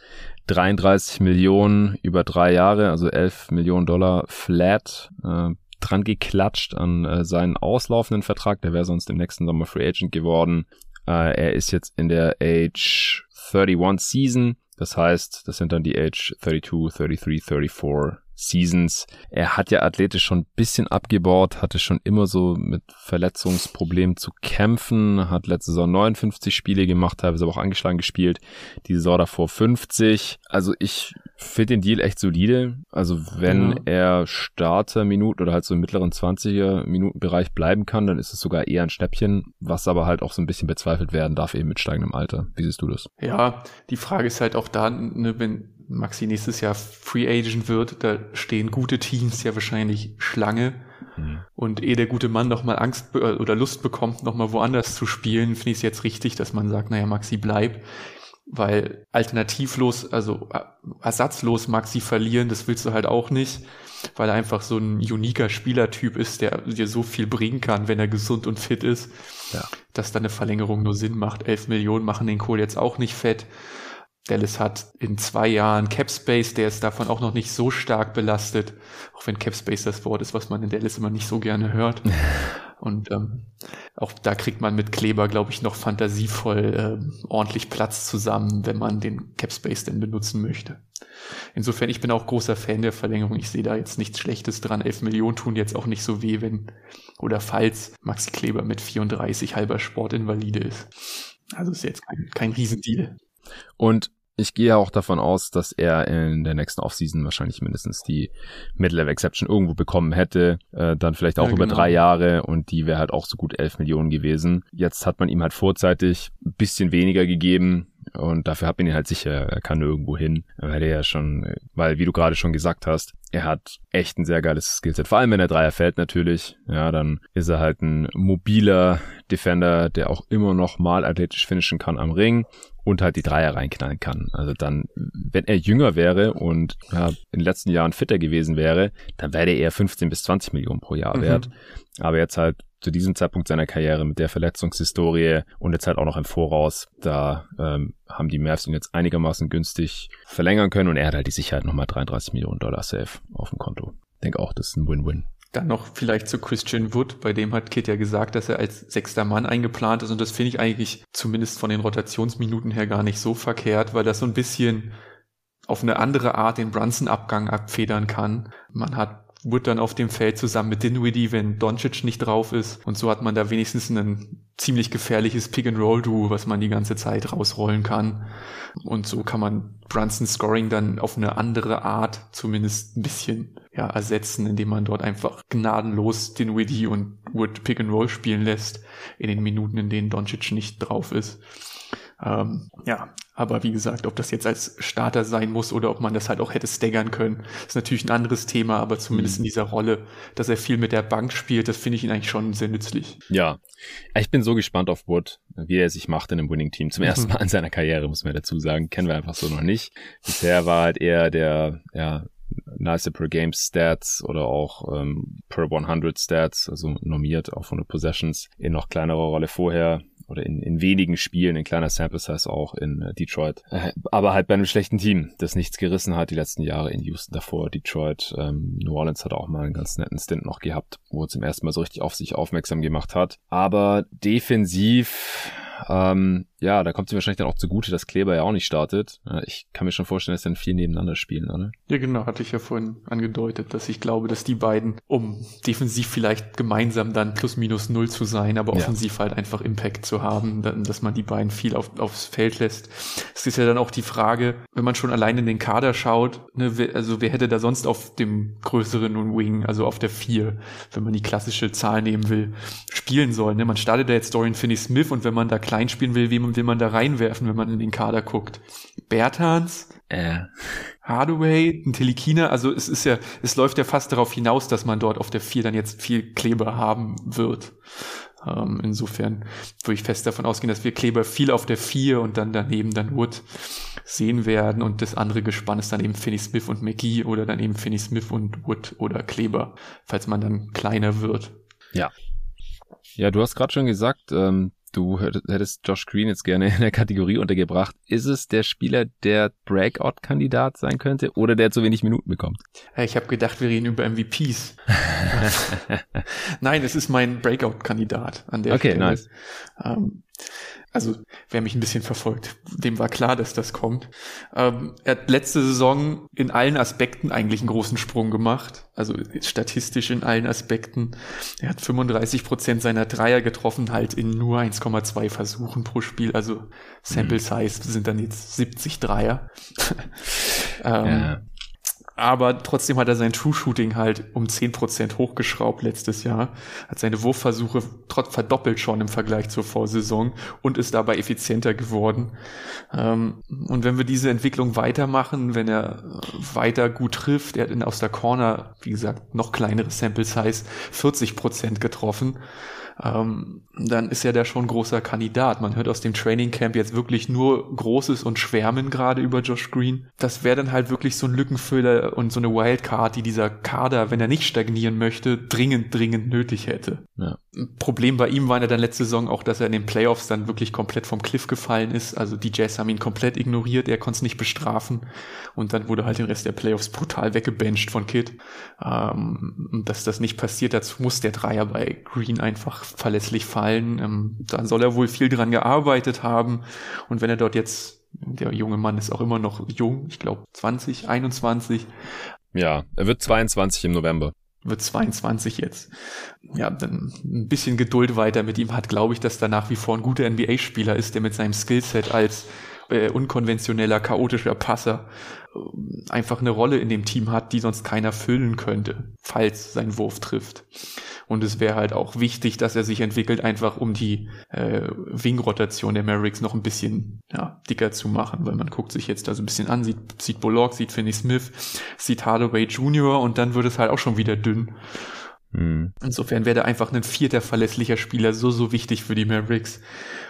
S1: 33 Millionen über drei Jahre, also 11 Millionen Dollar flat. Äh, dran geklatscht an äh, seinen auslaufenden Vertrag. Der wäre sonst im nächsten Sommer Free Agent geworden. Äh, er ist jetzt in der Age 31 Season. Das heißt, das sind dann die Age 32, 33, 34 Seasons. Er hat ja athletisch schon ein bisschen abgebaut, hatte schon immer so mit Verletzungsproblemen zu kämpfen, hat letzte Saison 59 Spiele gemacht, teilweise aber auch angeschlagen gespielt, die Saison davor 50. Also ich finde den Deal echt solide. Also wenn ja. er Starter-Minuten oder halt so im mittleren 20er-Minuten-Bereich bleiben kann, dann ist es sogar eher ein Schnäppchen, was aber halt auch so ein bisschen bezweifelt werden darf eben mit steigendem Alter. Wie siehst du das?
S2: Ja, die Frage ist halt auch da, ne, wenn Maxi nächstes Jahr Free Agent wird, da stehen gute Teams ja wahrscheinlich Schlange. Mhm. Und ehe der gute Mann nochmal Angst oder Lust bekommt, nochmal woanders zu spielen, finde ich es jetzt richtig, dass man sagt, naja, Maxi bleib. Weil alternativlos, also äh, ersatzlos Maxi verlieren, das willst du halt auch nicht, weil er einfach so ein uniker Spielertyp ist, der dir so viel bringen kann, wenn er gesund und fit ist, ja. dass dann eine Verlängerung nur Sinn macht. Elf Millionen machen den Kohl jetzt auch nicht fett. Dallas hat in zwei Jahren Cap Space, der ist davon auch noch nicht so stark belastet, auch wenn Cap Space das Wort ist, was man in Dallas immer nicht so gerne hört. [LAUGHS] Und ähm, auch da kriegt man mit Kleber, glaube ich, noch fantasievoll ähm, ordentlich Platz zusammen, wenn man den Cap Space denn benutzen möchte. Insofern, ich bin auch großer Fan der Verlängerung. Ich sehe da jetzt nichts Schlechtes dran. 11 Millionen tun jetzt auch nicht so weh, wenn oder falls Maxi Kleber mit 34 halber Sportinvalide ist. Also ist jetzt kein, kein Riesendeal.
S1: Und ich gehe auch davon aus, dass er in der nächsten Offseason wahrscheinlich mindestens die Mid-Level Exception irgendwo bekommen hätte. Äh, dann vielleicht auch ja, über genau. drei Jahre und die wäre halt auch so gut elf Millionen gewesen. Jetzt hat man ihm halt vorzeitig ein bisschen weniger gegeben. Und dafür hat man ihn halt sicher, er kann irgendwo hin. Weil er ja schon, weil wie du gerade schon gesagt hast, er hat echt ein sehr geiles Skillset. Vor allem, wenn er Dreier fällt natürlich. Ja, dann ist er halt ein mobiler Defender, der auch immer noch mal athletisch finishen kann am Ring. Und halt die Dreier reinknallen kann. Also dann, wenn er jünger wäre und ja, in den letzten Jahren fitter gewesen wäre, dann wäre er eher 15 bis 20 Millionen pro Jahr mhm. wert. Aber jetzt halt zu diesem Zeitpunkt seiner Karriere mit der Verletzungshistorie und jetzt halt auch noch im Voraus, da ähm, haben die Mavs ihn jetzt einigermaßen günstig verlängern können und er hat halt die Sicherheit nochmal 33 Millionen Dollar safe auf dem Konto. Ich denke auch, das ist ein Win-Win.
S2: Dann noch vielleicht zu Christian Wood, bei dem hat Kit ja gesagt, dass er als sechster Mann eingeplant ist und das finde ich eigentlich zumindest von den Rotationsminuten her gar nicht so verkehrt, weil das so ein bisschen auf eine andere Art den Brunson-Abgang abfedern kann. Man hat Wood dann auf dem Feld zusammen mit Dinwiddie, wenn Doncic nicht drauf ist. Und so hat man da wenigstens ein ziemlich gefährliches Pick-and-Roll-Duo, was man die ganze Zeit rausrollen kann. Und so kann man Brunson Scoring dann auf eine andere Art zumindest ein bisschen ja, ersetzen, indem man dort einfach gnadenlos Dinwiddie und Wood Pick-and-Roll spielen lässt in den Minuten, in denen Doncic nicht drauf ist. Ähm, ja, aber wie gesagt, ob das jetzt als Starter sein muss oder ob man das halt auch hätte staggern können, ist natürlich ein anderes Thema, aber zumindest mhm. in dieser Rolle, dass er viel mit der Bank spielt, das finde ich ihn eigentlich schon sehr nützlich.
S1: Ja, ich bin so gespannt auf Wood, wie er sich macht in einem Winning-Team. Zum ersten mhm. [LAUGHS] Mal in seiner Karriere, muss man dazu sagen. Kennen wir einfach so noch nicht. Bisher war halt eher der, ja, nice per Game Stats oder auch ähm, per 100 Stats, also normiert auf 100 Possessions in noch kleinerer Rolle vorher oder in, in wenigen Spielen, in kleiner Sample Size auch in äh, Detroit. Äh, aber halt bei einem schlechten Team, das nichts gerissen hat die letzten Jahre in Houston davor. Detroit, ähm, New Orleans hat auch mal einen ganz netten Stint noch gehabt, wo er zum ersten Mal so richtig auf sich aufmerksam gemacht hat. Aber defensiv ähm, ja, da kommt sie wahrscheinlich dann auch zugute, dass Kleber ja auch nicht startet. Ich kann mir schon vorstellen, dass dann vier nebeneinander spielen, oder?
S2: Ja, genau, hatte ich ja vorhin angedeutet, dass ich glaube, dass die beiden, um defensiv vielleicht gemeinsam dann plus minus null zu sein, aber offensiv ja. halt einfach Impact zu haben, dass man die beiden viel auf, aufs Feld lässt. Es ist ja dann auch die Frage, wenn man schon allein in den Kader schaut, ne, also wer hätte da sonst auf dem größeren Wing, also auf der vier, wenn man die klassische Zahl nehmen will, spielen sollen. Ne? Man startet da jetzt Dorian Finney-Smith und wenn man da klein spielen will, wem will man da reinwerfen, wenn man in den Kader guckt? Bertans? Äh. Hardaway, ein Telikina, also es ist ja, es läuft ja fast darauf hinaus, dass man dort auf der 4 dann jetzt viel Kleber haben wird. Ähm, insofern würde ich fest davon ausgehen, dass wir Kleber viel auf der 4 und dann daneben dann Wood sehen werden und das andere Gespann ist dann eben Finney Smith und McGee oder dann eben Finney Smith und Wood oder Kleber, falls man dann kleiner wird.
S1: Ja. Ja, du hast gerade schon gesagt, ähm, Du hättest Josh Green jetzt gerne in der Kategorie untergebracht. Ist es der Spieler, der Breakout-Kandidat sein könnte oder der zu wenig Minuten bekommt?
S2: Ich habe gedacht, wir reden über MVPs. [LAUGHS] Nein, es ist mein Breakout-Kandidat an der
S1: okay,
S2: Stelle.
S1: Okay, nice.
S2: Ähm, also wer mich ein bisschen verfolgt, dem war klar, dass das kommt. Ähm, er hat letzte Saison in allen Aspekten eigentlich einen großen Sprung gemacht, also statistisch in allen Aspekten. Er hat 35 Prozent seiner Dreier getroffen, halt in nur 1,2 Versuchen pro Spiel, also Sample mhm. Size sind dann jetzt 70 Dreier. [LAUGHS] ähm, ja aber trotzdem hat er sein True Shooting halt um 10% hochgeschraubt letztes Jahr, hat seine Wurfversuche trotz verdoppelt schon im Vergleich zur Vorsaison und ist dabei effizienter geworden. Ähm, und wenn wir diese Entwicklung weitermachen, wenn er weiter gut trifft, er hat in, aus der Corner, wie gesagt, noch kleinere Sample Size, 40% getroffen, ähm, dann ist er da schon großer Kandidat. Man hört aus dem Training Camp jetzt wirklich nur Großes und Schwärmen gerade über Josh Green. Das wäre dann halt wirklich so ein Lückenfüller und so eine Wildcard, die dieser Kader, wenn er nicht stagnieren möchte, dringend, dringend nötig hätte. Ja. Problem bei ihm war ja dann letzte Saison auch, dass er in den Playoffs dann wirklich komplett vom Cliff gefallen ist. Also die Jazz haben ihn komplett ignoriert, er konnte es nicht bestrafen und dann wurde halt den Rest der Playoffs brutal weggebencht von Kid. Ähm, dass das nicht passiert, dazu muss der Dreier bei Green einfach verlässlich fallen. Ähm, da soll er wohl viel dran gearbeitet haben. Und wenn er dort jetzt, der junge Mann ist auch immer noch jung, ich glaube 20, 21.
S1: Ja, er wird 22 im November.
S2: Wird 22 jetzt. Ja, dann ein bisschen Geduld weiter mit ihm hat, glaube ich, dass da nach wie vor ein guter NBA-Spieler ist, der mit seinem Skillset als äh, unkonventioneller, chaotischer Passer einfach eine Rolle in dem Team hat, die sonst keiner füllen könnte, falls sein Wurf trifft. Und es wäre halt auch wichtig, dass er sich entwickelt, einfach um die äh, Wing-Rotation der Mavericks noch ein bisschen ja, dicker zu machen, weil man guckt sich jetzt da so ein bisschen an, sieht, sieht Bullock, sieht Finney Smith, sieht Hardaway Jr. und dann wird es halt auch schon wieder dünn. Mhm. Insofern wäre da einfach ein vierter verlässlicher Spieler so, so wichtig für die Mavericks.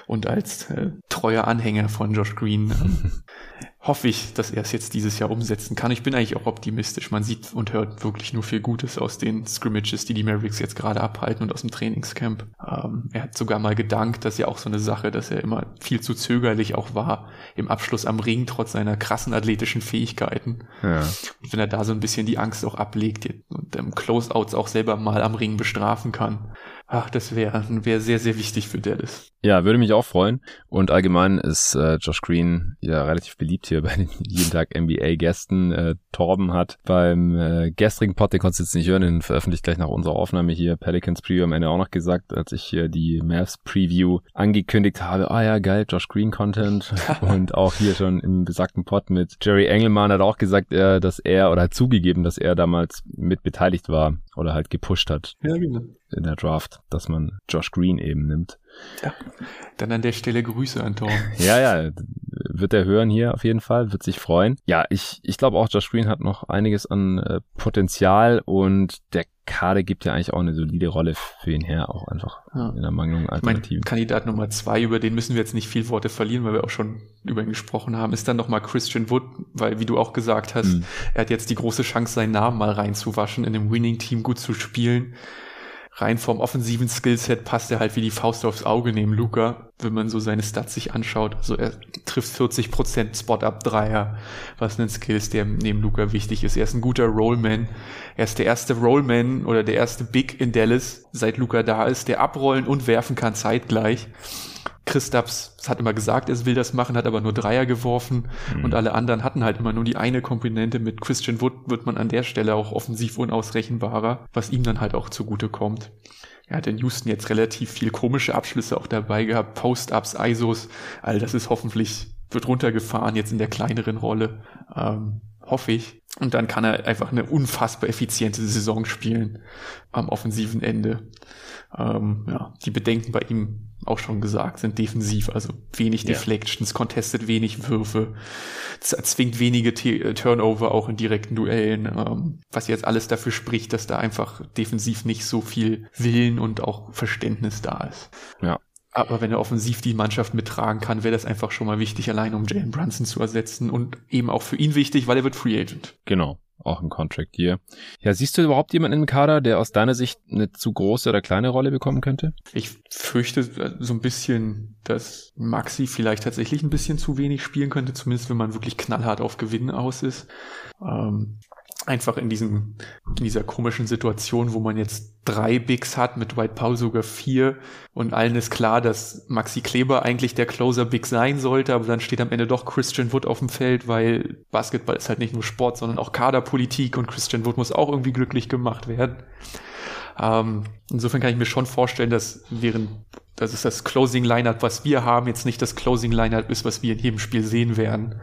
S2: Und als äh, treuer Anhänger von Josh Green ähm, [LAUGHS] hoffe ich, dass er es jetzt dieses Jahr umsetzen kann. Ich bin eigentlich auch optimistisch. Man sieht und hört wirklich nur viel Gutes aus den Scrimmages, die die Mavericks jetzt gerade abhalten und aus dem Trainingscamp. Ähm, er hat sogar mal gedankt, dass ja auch so eine Sache, dass er immer viel zu zögerlich auch war im Abschluss am Ring, trotz seiner krassen athletischen Fähigkeiten. Ja. Und wenn er da so ein bisschen die Angst auch ablegt und ähm, Closeouts auch selber mal am Ring bestrafen kann, Ach, das wäre wär sehr, sehr wichtig für Dallas.
S1: Ja, würde mich auch freuen. Und allgemein ist äh, Josh Green ja relativ beliebt hier [LAUGHS] bei den jeden Tag NBA-Gästen. Äh, Torben hat beim äh, gestrigen Pod, den konntest du jetzt nicht hören, den veröffentlicht gleich nach unserer Aufnahme hier, Pelicans Preview am Ende auch noch gesagt, als ich hier die Mavs Preview angekündigt habe, ah ja, geil, Josh Green Content. [LAUGHS] und auch hier schon im besagten Pod mit Jerry Engelmann hat auch gesagt, äh, dass er, oder hat zugegeben, dass er damals mit beteiligt war oder halt gepusht hat. Ja, genau in der Draft, dass man Josh Green eben nimmt.
S2: Ja, dann an der Stelle Grüße an Tom. [LAUGHS]
S1: ja, ja, wird er hören hier auf jeden Fall, wird sich freuen. Ja, ich, ich glaube auch, Josh Green hat noch einiges an äh, Potenzial und der Kader gibt ja eigentlich auch eine solide Rolle für ihn her, auch einfach ja. in der Mangelung
S2: Alternativen. Kandidat Nummer zwei, über den müssen wir jetzt nicht viel Worte verlieren, weil wir auch schon über ihn gesprochen haben, ist dann nochmal Christian Wood, weil wie du auch gesagt hast, mhm. er hat jetzt die große Chance, seinen Namen mal reinzuwaschen, in dem Winning-Team gut zu spielen rein vom offensiven Skillset passt er halt wie die Faust aufs Auge neben Luca, wenn man so seine Stats sich anschaut. Also er trifft 40% Spot-Up-Dreier, was ein Skill ist, der neben Luca wichtig ist. Er ist ein guter Rollman. Er ist der erste Rollman oder der erste Big in Dallas, seit Luca da ist, der abrollen und werfen kann zeitgleich. Christaps hat immer gesagt, er will das machen, hat aber nur Dreier geworfen mhm. und alle anderen hatten halt immer nur die eine Komponente. Mit Christian Wood wird man an der Stelle auch offensiv unausrechenbarer, was ihm dann halt auch zugute kommt. Er hat in Houston jetzt relativ viel komische Abschlüsse auch dabei gehabt, Post-Ups, ISOs, all das ist hoffentlich, wird runtergefahren jetzt in der kleineren Rolle, ähm, hoffe ich. Und dann kann er einfach eine unfassbar effiziente Saison spielen am offensiven Ende. Ähm, ja, die Bedenken bei ihm auch schon gesagt, sind defensiv, also wenig ja. Deflections, contested wenig Würfe, zwingt wenige T äh, Turnover auch in direkten Duellen, ähm, was jetzt alles dafür spricht, dass da einfach defensiv nicht so viel Willen und auch Verständnis da ist. Ja. Aber wenn er offensiv die Mannschaft mittragen kann, wäre das einfach schon mal wichtig, allein um Jalen Brunson zu ersetzen und eben auch für ihn wichtig, weil er wird Free Agent.
S1: Genau auch ein Contract hier. Ja, siehst du überhaupt jemanden im Kader, der aus deiner Sicht eine zu große oder kleine Rolle bekommen könnte?
S2: Ich fürchte so ein bisschen, dass Maxi vielleicht tatsächlich ein bisschen zu wenig spielen könnte, zumindest wenn man wirklich knallhart auf Gewinnen aus ist. Ähm, einfach in diesem, in dieser komischen Situation, wo man jetzt drei Bigs hat, mit White Paul sogar vier und allen ist klar, dass Maxi Kleber eigentlich der Closer Big sein sollte, aber dann steht am Ende doch Christian Wood auf dem Feld, weil Basketball ist halt nicht nur Sport, sondern auch Kaderpolitik und Christian Wood muss auch irgendwie glücklich gemacht werden. Ähm, insofern kann ich mir schon vorstellen, dass während das ist das Closing Lineup, was wir haben, jetzt nicht das Closing Lineup ist, was wir in jedem Spiel sehen werden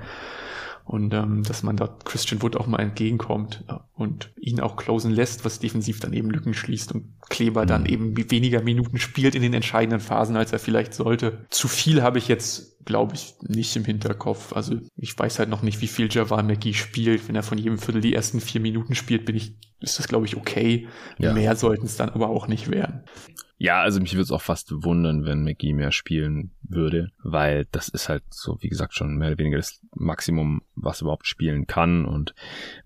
S2: und ähm, dass man dort Christian Wood auch mal entgegenkommt äh, und ihn auch closen lässt, was defensiv dann eben Lücken schließt und Kleber mhm. dann eben weniger Minuten spielt in den entscheidenden Phasen, als er vielleicht sollte. Zu viel habe ich jetzt, glaube ich, nicht im Hinterkopf. Also ich weiß halt noch nicht, wie viel Javal McGee spielt. Wenn er von jedem Viertel die ersten vier Minuten spielt, bin ich, ist das, glaube ich, okay. Ja. Mehr sollten es dann aber auch nicht werden.
S1: Ja, also mich würde es auch fast wundern, wenn McGee mehr spielen würde, weil das ist halt so, wie gesagt, schon mehr oder weniger das Maximum, was überhaupt spielen kann. Und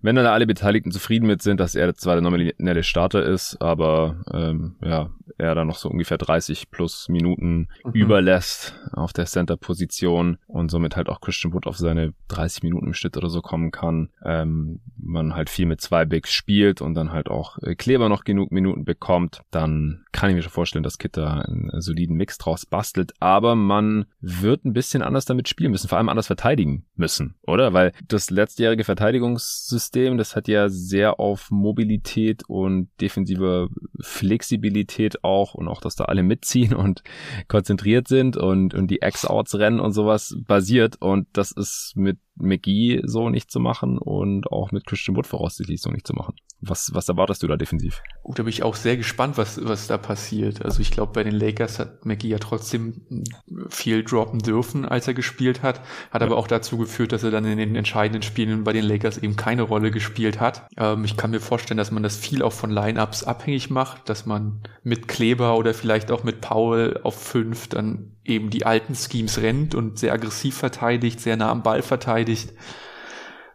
S1: wenn dann alle Beteiligten zufrieden mit sind, dass er zwar der nominelle Starter ist, aber ähm, ja, er dann noch so ungefähr 30 plus Minuten mhm. überlässt auf der Center-Position und somit halt auch Christian Wood auf seine 30 Minuten im Schnitt oder so kommen kann. Ähm, man halt viel mit zwei Bigs spielt und dann halt auch Kleber noch genug Minuten bekommt, dann kann ich mir schon vorstellen, dass Kit einen soliden Mix draus bastelt. Aber man wird ein bisschen anders damit spielen müssen, vor allem anders verteidigen müssen, oder? Weil das letztjährige Verteidigungssystem, das hat ja sehr auf Mobilität und defensive Flexibilität auch und auch, dass da alle mitziehen und konzentriert sind und, und die X-Outs rennen und sowas basiert. Und das ist mit McGee so nicht zu machen und auch mit Christian Wood voraussichtlich so nicht zu machen. Was, was erwartest du da defensiv?
S2: Gut, da bin ich auch sehr gespannt, was, was da passiert. Also ich glaube, bei den Lakers hat McGee ja trotzdem viel droppen dürfen, als er gespielt hat. Hat ja. aber auch dazu geführt, dass er dann in den entscheidenden Spielen bei den Lakers eben keine Rolle gespielt hat. Ähm, ich kann mir vorstellen, dass man das viel auch von Lineups abhängig macht, dass man mit Kleber oder vielleicht auch mit Paul auf fünf dann eben die alten Schemes rennt und sehr aggressiv verteidigt, sehr nah am Ball verteidigt.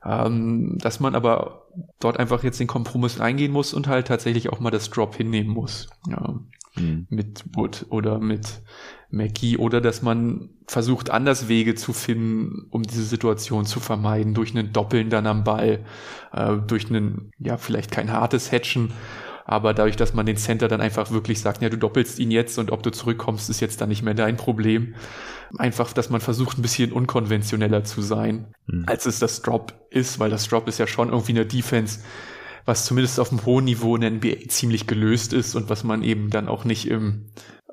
S2: Ähm, dass man aber dort einfach jetzt den Kompromiss eingehen muss und halt tatsächlich auch mal das Drop hinnehmen muss. Ja, mhm. Mit Wood oder mit McGee oder dass man versucht, anders Wege zu finden, um diese Situation zu vermeiden, durch einen Doppeln dann am Ball, äh, durch einen, ja, vielleicht kein hartes Hatchen, aber dadurch, dass man den Center dann einfach wirklich sagt, ja, du doppelst ihn jetzt und ob du zurückkommst, ist jetzt dann nicht mehr dein Problem. Einfach, dass man versucht, ein bisschen unkonventioneller zu sein, mhm. als es das Drop ist, weil das Drop ist ja schon irgendwie eine Defense, was zumindest auf einem hohen Niveau in der NBA ziemlich gelöst ist und was man eben dann auch nicht im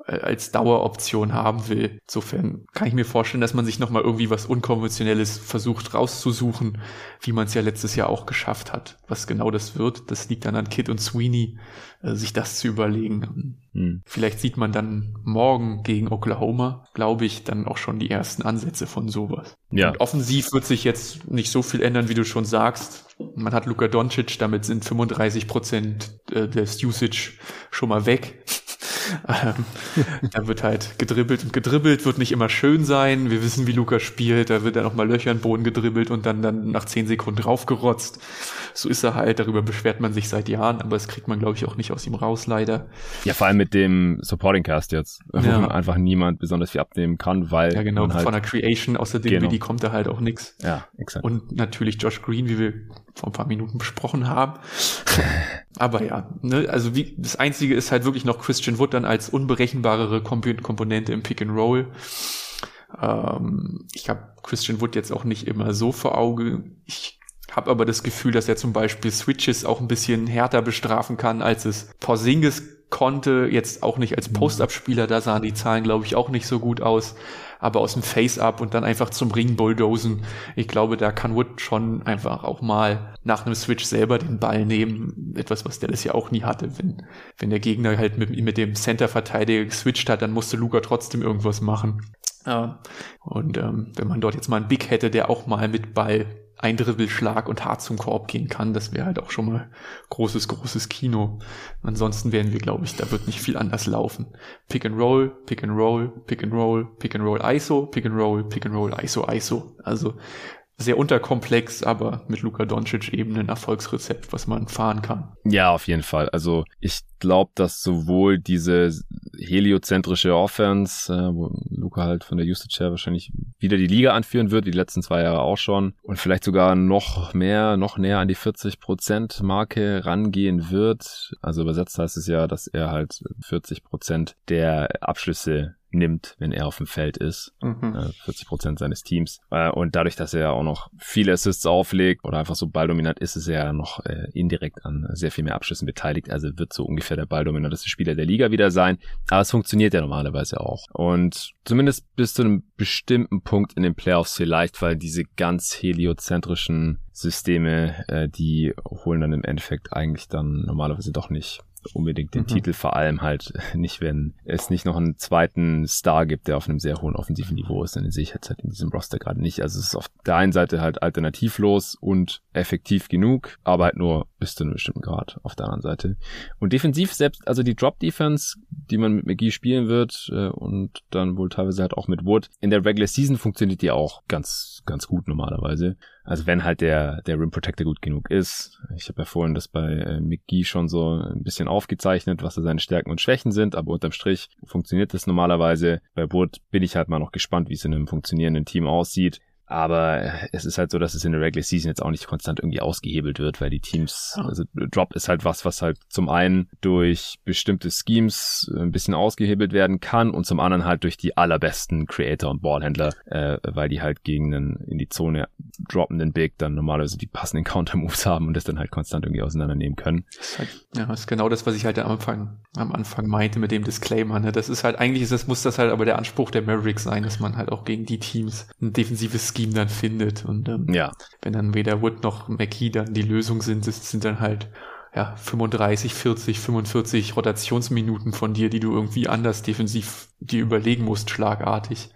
S2: als Daueroption haben will. Insofern kann ich mir vorstellen, dass man sich nochmal irgendwie was Unkonventionelles versucht rauszusuchen, wie man es ja letztes Jahr auch geschafft hat. Was genau das wird, das liegt dann an Kid und Sweeney, äh, sich das zu überlegen. Hm. Vielleicht sieht man dann morgen gegen Oklahoma, glaube ich, dann auch schon die ersten Ansätze von sowas. Ja. Und offensiv wird sich jetzt nicht so viel ändern, wie du schon sagst. Man hat Luka Doncic, damit sind 35 Prozent äh, des Usage schon mal weg. Ähm, da wird halt gedribbelt und gedribbelt, wird nicht immer schön sein. Wir wissen, wie Lukas spielt. Da wird er nochmal Löcher in den Boden gedribbelt und dann, dann nach zehn Sekunden draufgerotzt. So ist er halt. Darüber beschwert man sich seit Jahren, aber das kriegt man, glaube ich, auch nicht aus ihm raus, leider.
S1: Ja, vor allem mit dem Supporting Cast jetzt, wo ja. einfach niemand besonders viel abnehmen kann, weil.
S2: Ja, genau.
S1: Halt
S2: von der Creation außerdem, genau. wie die kommt da halt auch nichts.
S1: Ja, exakt.
S2: Und natürlich Josh Green, wie wir vor ein paar Minuten besprochen haben. [LAUGHS] aber ja, ne, also wie, das einzige ist halt wirklich noch Christian Wood dann als unberechenbarere Komponente im Pick and Roll. Ähm, ich habe Christian Wood jetzt auch nicht immer so vor Auge. Ich habe aber das Gefühl, dass er zum Beispiel Switches auch ein bisschen härter bestrafen kann, als es Porzingis konnte. Jetzt auch nicht als mhm. Postabspieler, da sahen die Zahlen, glaube ich, auch nicht so gut aus. Aber aus dem Face-Up und dann einfach zum Ring bulldosen. Ich glaube, da kann Wood schon einfach auch mal nach einem Switch selber den Ball nehmen. Etwas, was Dallas ja auch nie hatte. Wenn, wenn der Gegner halt mit, mit dem Center-Verteidiger geswitcht hat, dann musste Luca trotzdem irgendwas machen. Und ähm, wenn man dort jetzt mal einen Big hätte, der auch mal mit Ball ein Dribbelschlag und hart zum Korb gehen kann, das wäre halt auch schon mal großes, großes Kino. Ansonsten werden wir, glaube ich, da wird nicht viel anders laufen. Pick and Roll, Pick and Roll, Pick and Roll, Pick and Roll ISO, Pick and Roll, Pick and Roll ISO, ISO. Also sehr unterkomplex, aber mit Luka Doncic eben ein Erfolgsrezept, was man fahren kann.
S1: Ja, auf jeden Fall. Also ich glaube, dass sowohl diese heliozentrische Offense, äh, wo Luca halt von der Usage her wahrscheinlich wieder die Liga anführen wird, die letzten zwei Jahre auch schon, und vielleicht sogar noch mehr, noch näher an die 40% Marke rangehen wird. Also übersetzt heißt es ja, dass er halt 40% der Abschlüsse nimmt, wenn er auf dem Feld ist. Mhm. 40 Prozent seines Teams. Äh, und dadurch, dass er auch noch viele Assists auflegt oder einfach so balldominant ist, ist er noch äh, indirekt an sehr viel mehr Abschlüssen beteiligt. Also wird so ungefähr der balldominanteste Spieler der Liga wieder sein. Aber es funktioniert ja normalerweise auch. Und zumindest bis zu einem bestimmten Punkt in den Playoffs vielleicht, weil diese ganz heliozentrischen Systeme, äh, die holen dann im Endeffekt eigentlich dann normalerweise doch nicht unbedingt den mhm. Titel, vor allem halt [LAUGHS] nicht, wenn es nicht noch einen zweiten Star gibt, der auf einem sehr hohen offensiven Niveau ist, dann sehe ich jetzt halt in diesem Roster gerade nicht. Also es ist auf der einen Seite halt alternativlos und effektiv genug, aber halt nur bis zu einem bestimmten Grad auf der anderen Seite. Und defensiv selbst, also die Drop Defense, die man mit McGee spielen wird äh, und dann wohl teilweise halt auch mit Wood, in der Regular Season funktioniert die auch ganz, ganz gut normalerweise. Also wenn halt der, der Rim Protector gut genug ist. Ich habe ja vorhin das bei äh, McGee schon so ein bisschen aufgezeichnet, was da seine Stärken und Schwächen sind, aber unterm Strich funktioniert das normalerweise. Bei Wood bin ich halt mal noch gespannt, wie es in einem funktionierenden Team aussieht. Aber es ist halt so, dass es in der Regular Season jetzt auch nicht konstant irgendwie ausgehebelt wird, weil die Teams, also Drop ist halt was, was halt zum einen durch bestimmte Schemes ein bisschen ausgehebelt werden kann und zum anderen halt durch die allerbesten Creator und Ballhändler, äh, weil die halt gegen einen in die Zone droppen den Big dann normalerweise die passenden Counter-Moves haben und das dann halt konstant irgendwie auseinandernehmen können.
S2: Das halt, ja, das ist genau das, was ich halt am Anfang, am Anfang meinte mit dem Disclaimer. Ne? Das ist halt, eigentlich ist das, muss das halt aber der Anspruch der Mavericks sein, dass man halt auch gegen die Teams ein defensives Scheme dann findet. Und ähm, ja. wenn dann weder Wood noch McKee dann die Lösung sind, das sind dann halt ja, 35, 40, 45 Rotationsminuten von dir, die du irgendwie anders defensiv dir überlegen musst, schlagartig.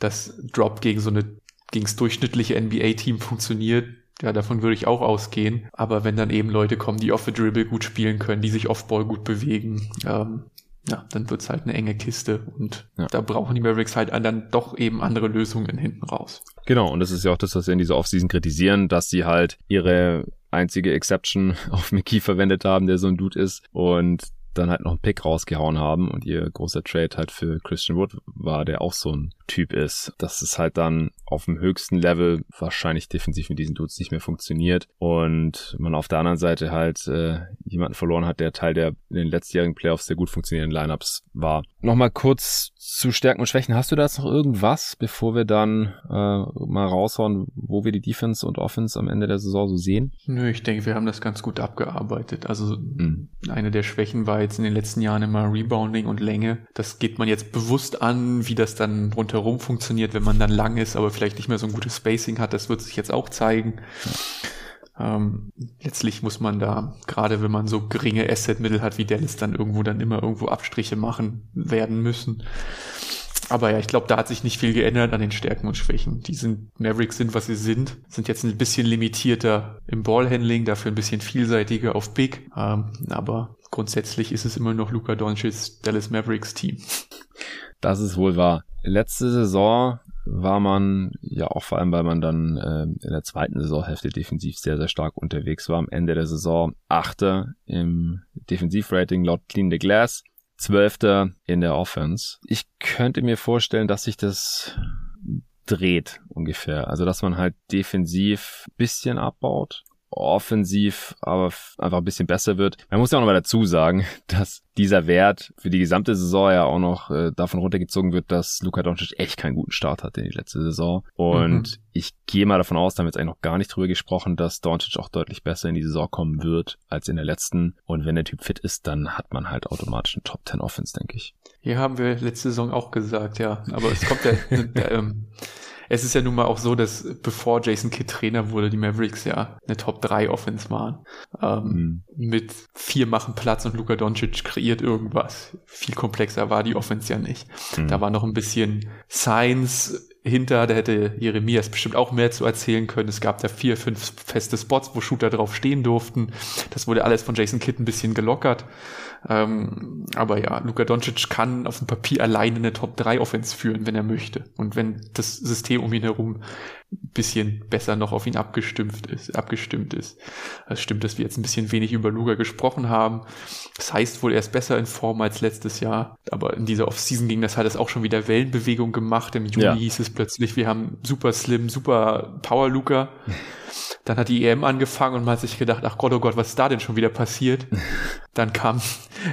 S2: Das Drop gegen so eine, gegen das durchschnittliche NBA-Team funktioniert, ja, davon würde ich auch ausgehen. Aber wenn dann eben Leute kommen, die off the dribble gut spielen können, die sich off-ball gut bewegen, ähm, ja, dann wird's halt eine enge Kiste und ja. da brauchen die Mavericks halt dann doch eben andere Lösungen hinten raus.
S1: Genau, und das ist ja auch das, was wir in dieser Offseason kritisieren, dass sie halt ihre einzige Exception [LAUGHS] auf McKee verwendet haben, der so ein Dude ist. Und dann halt noch einen Pick rausgehauen haben und ihr großer Trade halt für Christian Wood war, der auch so ein Typ ist. Das ist halt dann auf dem höchsten Level wahrscheinlich defensiv mit diesen Dudes nicht mehr funktioniert und man auf der anderen Seite halt äh, jemanden verloren hat, der Teil der in den letztjährigen Playoffs sehr gut funktionierenden Lineups war. Nochmal kurz zu Stärken und Schwächen. Hast du da jetzt noch irgendwas, bevor wir dann äh, mal raushauen, wo wir die Defense und Offense am Ende der Saison so sehen?
S2: Nö, ich denke, wir haben das ganz gut abgearbeitet. Also mhm. eine der Schwächen war jetzt in den letzten Jahren immer Rebounding und Länge. Das geht man jetzt bewusst an, wie das dann rundherum funktioniert, wenn man dann lang ist, aber vielleicht nicht mehr so ein gutes Spacing hat. Das wird sich jetzt auch zeigen. Ähm, letztlich muss man da, gerade wenn man so geringe Asset-Mittel hat wie Dallas, dann irgendwo dann immer irgendwo Abstriche machen werden müssen. Aber ja, ich glaube, da hat sich nicht viel geändert an den Stärken und Schwächen. Die sind, Mavericks sind, was sie sind, sind jetzt ein bisschen limitierter im Ballhandling, dafür ein bisschen vielseitiger auf Big. Ähm, aber grundsätzlich ist es immer noch Luca Doncic's Dallas Mavericks Team.
S1: Das ist wohl wahr. Letzte Saison war man ja auch vor allem, weil man dann äh, in der zweiten Saisonhälfte defensiv sehr, sehr stark unterwegs war. Am Ende der Saison Achter im Defensivrating laut Clean the Glass, Zwölfter in der Offense. Ich könnte mir vorstellen, dass sich das dreht ungefähr. Also dass man halt defensiv bisschen abbaut offensiv aber einfach ein bisschen besser wird. Man muss ja auch noch mal dazu sagen, [LAUGHS] dass dieser Wert für die gesamte Saison ja auch noch äh, davon runtergezogen wird, dass Luka Doncic echt keinen guten Start hatte in die letzte Saison. Und mhm. ich gehe mal davon aus, da haben wir jetzt eigentlich noch gar nicht drüber gesprochen, dass Doncic auch deutlich besser in die Saison kommen wird als in der letzten. Und wenn der Typ fit ist, dann hat man halt automatisch einen Top 10 Offense, denke ich.
S2: Hier haben wir letzte Saison auch gesagt, ja. Aber es kommt ja, [LAUGHS] ähm, es ist ja nun mal auch so, dass bevor Jason Kidd Trainer wurde, die Mavericks ja eine Top 3 Offense waren. Ähm, mhm. Mit vier machen Platz und Luka Doncic kreiert irgendwas. Viel komplexer war die Offense ja nicht. Mhm. Da war noch ein bisschen Science hinter, da hätte Jeremias bestimmt auch mehr zu erzählen können. Es gab da vier, fünf feste Spots, wo Shooter drauf stehen durften. Das wurde alles von Jason Kidd ein bisschen gelockert. Ähm, aber ja, Luka Doncic kann auf dem Papier alleine eine Top 3 Offense führen, wenn er möchte. Und wenn das System um ihn herum bisschen besser noch auf ihn abgestimmt ist, abgestimmt ist. Es stimmt, dass wir jetzt ein bisschen wenig über Luka gesprochen haben. Das heißt wohl, er ist besser in Form als letztes Jahr. Aber in dieser Offseason ging das hat es auch schon wieder Wellenbewegung gemacht. Im Juni ja. hieß es plötzlich, wir haben super slim, super Power Luca. [LAUGHS] Dann hat die EM angefangen und man hat sich gedacht, ach Gott, oh Gott, was ist da denn schon wieder passiert? [LAUGHS] Dann kamen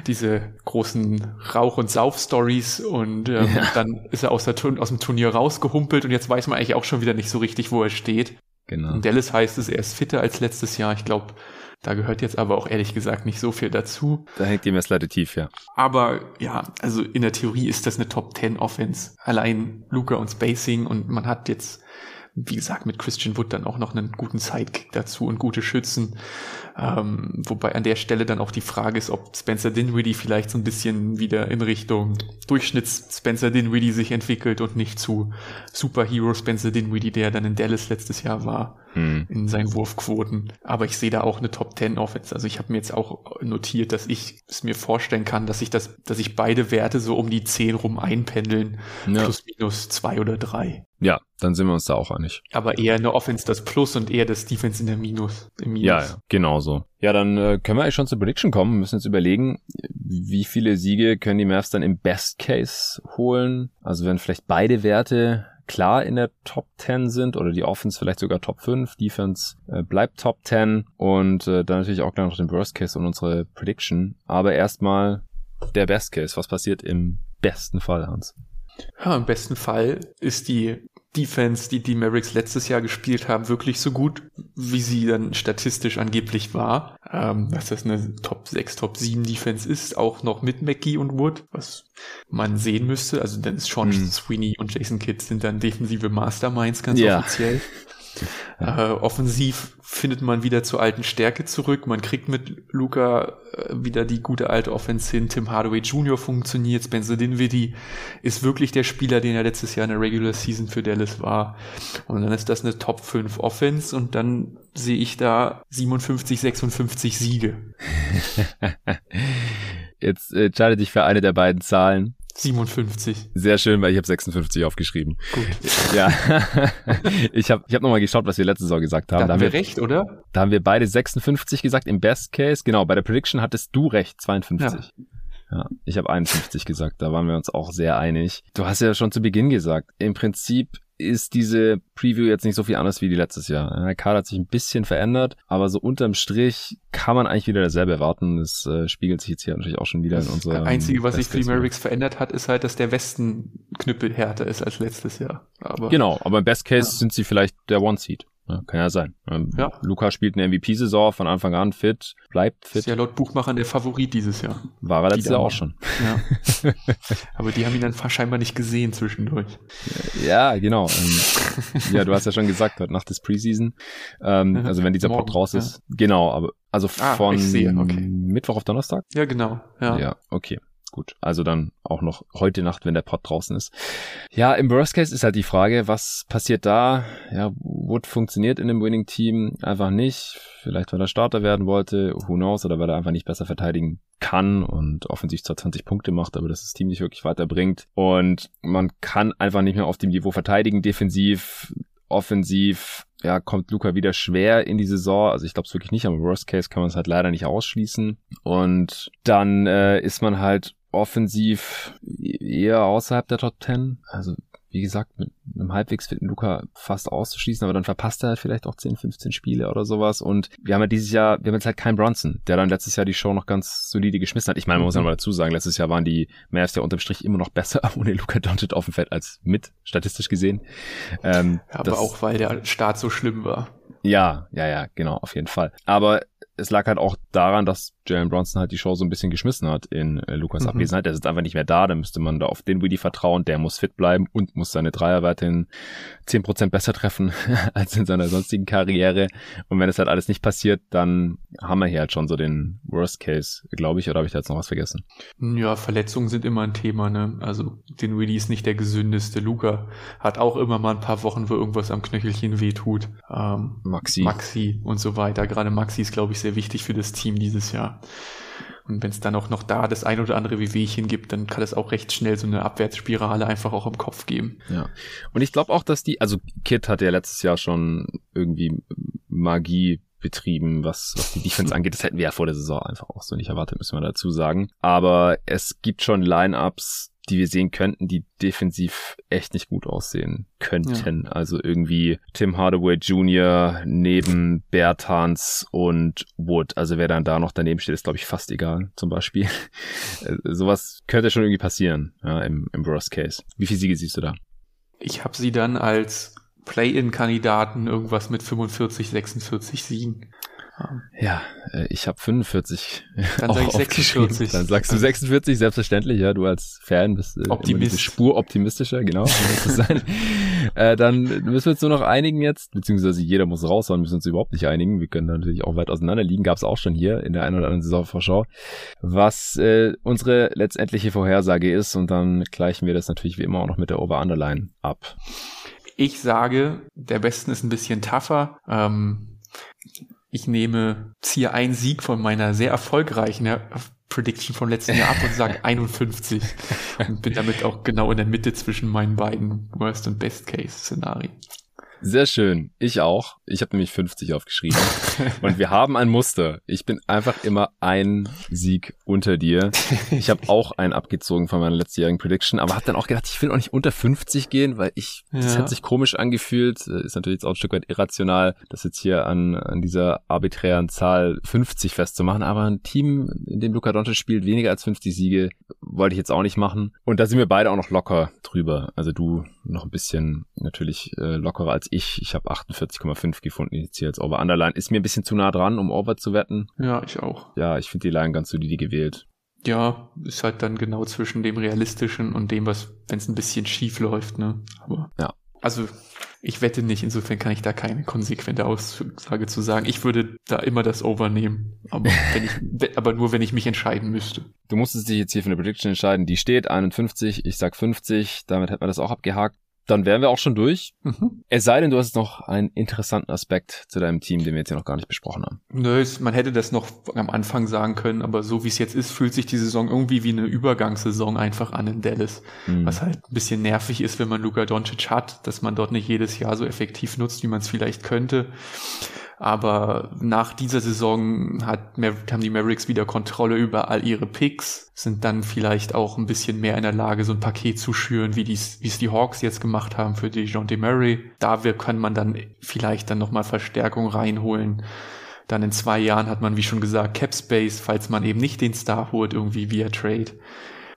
S2: diese großen Rauch- und Sauf-Stories und ähm, ja. dann ist er aus, der, aus dem Turnier rausgehumpelt und jetzt weiß man eigentlich auch schon wieder nicht so richtig, wo er steht. Genau. In Dallas heißt es, er ist fitter als letztes Jahr. Ich glaube, da gehört jetzt aber auch ehrlich gesagt nicht so viel dazu.
S1: Da hängt die Messlatte tief, ja.
S2: Aber ja, also in der Theorie ist das eine Top 10 Offense. Allein Luca und Spacing und man hat jetzt wie gesagt, mit Christian Wood dann auch noch einen guten Sidekick dazu und gute Schützen. Ähm, wobei an der Stelle dann auch die Frage ist, ob Spencer Dinwiddie vielleicht so ein bisschen wieder in Richtung Durchschnitts Spencer Dinwiddie sich entwickelt und nicht zu Superhero Spencer Dinwiddie, der dann in Dallas letztes Jahr war, hm. in seinen Wurfquoten. Aber ich sehe da auch eine Top 10 Offense. Also ich habe mir jetzt auch notiert, dass ich es mir vorstellen kann, dass ich das, dass ich beide Werte so um die 10 rum einpendeln, ja. plus minus zwei oder drei.
S1: Ja, dann sind wir uns da auch einig.
S2: Aber eher eine Offense das Plus und eher das Defense in der Minus. Im Minus.
S1: Ja, ja, genau so. Ja, dann äh, können wir eigentlich schon zur Prediction kommen. Wir müssen jetzt überlegen, wie viele Siege können die Mavs dann im Best Case holen. Also wenn vielleicht beide Werte klar in der Top 10 sind oder die Offense vielleicht sogar Top 5, Defense äh, bleibt Top 10 und äh, dann natürlich auch gleich noch den Worst Case und unsere Prediction. Aber erstmal der Best Case. Was passiert im besten Fall, Hans?
S2: Ja, im besten Fall ist die Defense, die die Mavericks letztes Jahr gespielt haben, wirklich so gut, wie sie dann statistisch angeblich war. Ähm, dass das eine Top 6, Top 7 Defense ist, auch noch mit McGee und Wood, was man sehen müsste. Also dann ist Sean mhm. Sweeney und Jason Kidd sind dann defensive Masterminds ganz ja. offiziell. [LAUGHS] Äh, offensiv findet man wieder zur alten Stärke zurück. Man kriegt mit Luca äh, wieder die gute alte Offense hin. Tim Hardaway Jr. funktioniert. Spencer Dinwiddie ist wirklich der Spieler, den er letztes Jahr in der Regular Season für Dallas war. Und dann ist das eine Top 5 Offense und dann sehe ich da 57, 56 Siege. [LAUGHS]
S1: Jetzt äh, entscheide dich für eine der beiden Zahlen.
S2: 57.
S1: Sehr schön, weil ich habe 56 aufgeschrieben. Gut. Ja. ich [LAUGHS] habe ich hab nochmal geschaut, was wir letzte Saison gesagt haben.
S2: Da, da haben wir recht, oder?
S1: Da haben wir beide 56 gesagt im Best Case. Genau, bei der Prediction hattest du recht, 52. Ja. Ja, ich habe 51 gesagt, da waren wir uns auch sehr einig. Du hast ja schon zu Beginn gesagt, im Prinzip ist diese Preview jetzt nicht so viel anders wie die letztes Jahr. Der Kader hat sich ein bisschen verändert, aber so unterm Strich kann man eigentlich wieder dasselbe erwarten. Das äh, spiegelt sich jetzt hier natürlich auch schon wieder in unserer.
S2: Das Einzige, was sich für die Mavericks verändert hat, ist halt, dass der Westen Knüppel härter ist als letztes Jahr.
S1: Aber, genau, aber im Best Case ja. sind sie vielleicht der One-Seed. Ja, kann ja sein. Ähm, ja. Luca spielt eine MVP-Saison von Anfang an fit, bleibt fit.
S2: Ist ja laut Buchmachern der Favorit dieses Jahr.
S1: War er letztes Jahr auch schon.
S2: Ja. [LAUGHS] Aber die haben ihn dann scheinbar nicht gesehen zwischendurch.
S1: Ja, genau. Ähm, ja, du hast ja schon gesagt, heute Nacht ist Preseason. Ähm, also wenn dieser Morgen, Pod raus ist. Genau, aber also ah, von okay. Mittwoch auf Donnerstag?
S2: Ja, genau. Ja,
S1: ja okay. Gut, also dann auch noch heute Nacht, wenn der Pod draußen ist. Ja, im Worst Case ist halt die Frage, was passiert da? Ja, Wood funktioniert in dem Winning Team einfach nicht. Vielleicht, weil er Starter werden wollte, who knows, oder weil er einfach nicht besser verteidigen kann und offensiv zwar 20 Punkte macht, aber das das Team nicht wirklich weiterbringt. Und man kann einfach nicht mehr auf dem Niveau verteidigen, defensiv, offensiv ja, kommt Luca wieder schwer in die Saison. Also ich glaube es wirklich nicht, aber Worst Case kann man es halt leider nicht ausschließen. Und dann äh, ist man halt offensiv eher außerhalb der Top 10. Also wie gesagt, mit einem halbwegs fitten Luca fast auszuschließen, aber dann verpasst er halt vielleicht auch 10, 15 Spiele oder sowas. Und wir haben ja dieses Jahr, wir haben jetzt halt keinen Bronson, der dann letztes Jahr die Show noch ganz solide geschmissen hat. Ich meine, man muss ja mhm. mal dazu sagen, letztes Jahr waren die Mavs ja unterm Strich immer noch besser [LAUGHS] ohne Luca Doncic auf dem Feld als mit, statistisch gesehen.
S2: Ähm, ja, aber auch, weil der Start so schlimm war.
S1: Ja, ja, ja, genau, auf jeden Fall. Aber es lag halt auch daran, dass Jalen Bronson halt die Show so ein bisschen geschmissen hat in äh, Lukas mhm. Abwesenheit. Der ist einfach nicht mehr da, dann müsste man da auf den Willi vertrauen, der muss fit bleiben und muss seine in 10% besser treffen [LAUGHS] als in seiner sonstigen Karriere. Und wenn es halt alles nicht passiert, dann haben wir hier halt schon so den Worst Case, glaube ich, oder habe ich da jetzt noch was vergessen?
S2: Ja, Verletzungen sind immer ein Thema, ne? Also den Willi ist nicht der gesündeste. Luca hat auch immer mal ein paar Wochen, wo irgendwas am Knöchelchen wehtut. Ähm, Maxi. Maxi und so weiter. Gerade Maxi ist, glaube ich, sehr wichtig für das Team dieses Jahr. Und wenn es dann auch noch da das ein oder andere Wehwehchen gibt, dann kann es auch recht schnell so eine Abwärtsspirale einfach auch im Kopf geben.
S1: Ja. Und ich glaube auch, dass die, also Kit hatte ja letztes Jahr schon irgendwie Magie betrieben, was, was die Defense [LAUGHS] angeht. Das hätten wir ja vor der Saison einfach auch so nicht erwartet, müssen wir dazu sagen. Aber es gibt schon Lineups, die wir sehen könnten, die defensiv echt nicht gut aussehen könnten. Ja. Also irgendwie Tim Hardaway Jr. neben Bertans und Wood. Also wer dann da noch daneben steht, ist glaube ich fast egal, zum Beispiel. [LAUGHS] Sowas könnte schon irgendwie passieren, ja, im, im Worst Case. Wie viele Siege siehst du da?
S2: Ich habe sie dann als Play-in-Kandidaten irgendwas mit 45, 46 Siegen.
S1: Ja, äh, ich habe 45.
S2: Dann [LAUGHS] sag ich 46.
S1: Dann sagst du 46, selbstverständlich, ja, du als Fan bist äh,
S2: Optimist.
S1: Spur optimistischer, genau. [LAUGHS] äh, dann müssen wir uns nur noch einigen jetzt, beziehungsweise jeder muss raushauen, müssen uns überhaupt nicht einigen. Wir können natürlich auch weit auseinander liegen, gab es auch schon hier in der einen oder anderen Saisonvorschau, was äh, unsere letztendliche Vorhersage ist und dann gleichen wir das natürlich wie immer auch noch mit der Over-Underline ab.
S2: Ich sage, der Besten ist ein bisschen tougher. Ähm, ich nehme, ziehe einen Sieg von meiner sehr erfolgreichen Prediction vom letzten Jahr ab und sage [LAUGHS] 51 und bin damit auch genau in der Mitte zwischen meinen beiden Worst und Best Case Szenarien.
S1: Sehr schön. Ich auch. Ich habe nämlich 50 aufgeschrieben. [LAUGHS] Und wir haben ein Muster. Ich bin einfach immer ein Sieg unter dir. Ich habe [LAUGHS] auch einen abgezogen von meiner letztjährigen Prediction, aber habe dann auch gedacht, ich will auch nicht unter 50 gehen, weil ich, ja. das hat sich komisch angefühlt. Ist natürlich jetzt auch ein Stück weit irrational, das jetzt hier an, an dieser arbiträren Zahl 50 festzumachen. Aber ein Team, in dem Luca Doncic spielt, weniger als 50 Siege, wollte ich jetzt auch nicht machen. Und da sind wir beide auch noch locker drüber. Also du noch ein bisschen natürlich äh, lockerer als ich. Ich habe 48,5 gefunden jetzt hier als Over-Underline. Ist mir ein bisschen zu nah dran, um Over zu wetten.
S2: Ja, ich auch.
S1: Ja, ich finde die Line ganz solide gewählt.
S2: Ja, ist halt dann genau zwischen dem realistischen und dem, was, wenn es ein bisschen schief läuft, ne? Aber ja. Also ich wette nicht, insofern kann ich da keine konsequente Aussage zu sagen. Ich würde da immer das Over nehmen, aber, [LAUGHS] ich, aber nur, wenn ich mich entscheiden müsste.
S1: Du musstest dich jetzt hier für eine Prediction entscheiden. Die steht 51, ich sag 50, damit hätten wir das auch abgehakt dann wären wir auch schon durch. Mhm. Es sei denn, du hast noch einen interessanten Aspekt zu deinem Team, den wir jetzt hier noch gar nicht besprochen haben.
S2: Nö, man hätte das noch am Anfang sagen können, aber so wie es jetzt ist, fühlt sich die Saison irgendwie wie eine Übergangssaison einfach an in Dallas. Mhm. Was halt ein bisschen nervig ist, wenn man Luka Doncic hat, dass man dort nicht jedes Jahr so effektiv nutzt, wie man es vielleicht könnte. Aber nach dieser Saison hat, haben die Mavericks wieder Kontrolle über all ihre Picks, sind dann vielleicht auch ein bisschen mehr in der Lage, so ein Paket zu schüren, wie es die Hawks jetzt gemacht haben für die John Murray. Da kann man dann vielleicht dann nochmal Verstärkung reinholen. Dann in zwei Jahren hat man, wie schon gesagt, Cap Space, falls man eben nicht den Star holt, irgendwie via Trade.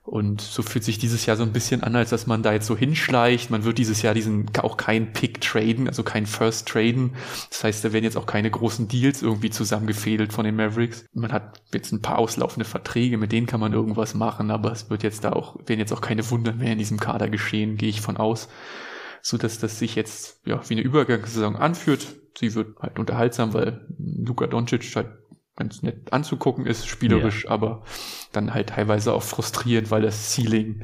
S2: Und so fühlt sich dieses Jahr so ein bisschen an, als dass man da jetzt so hinschleicht. Man wird dieses Jahr diesen auch keinen Pick traden, also kein First traden. Das heißt, da werden jetzt auch keine großen Deals irgendwie zusammengefädelt von den Mavericks. Man hat jetzt ein paar auslaufende Verträge, mit denen kann man irgendwas machen, aber es wird jetzt da auch, werden jetzt auch keine Wunder mehr in diesem Kader geschehen, gehe ich von aus. So dass das sich jetzt, ja, wie eine Übergangssaison anführt. Sie wird halt unterhaltsam, weil Luka Doncic halt ganz nett anzugucken ist, spielerisch, ja. aber dann halt teilweise auch frustrierend, weil das Ceiling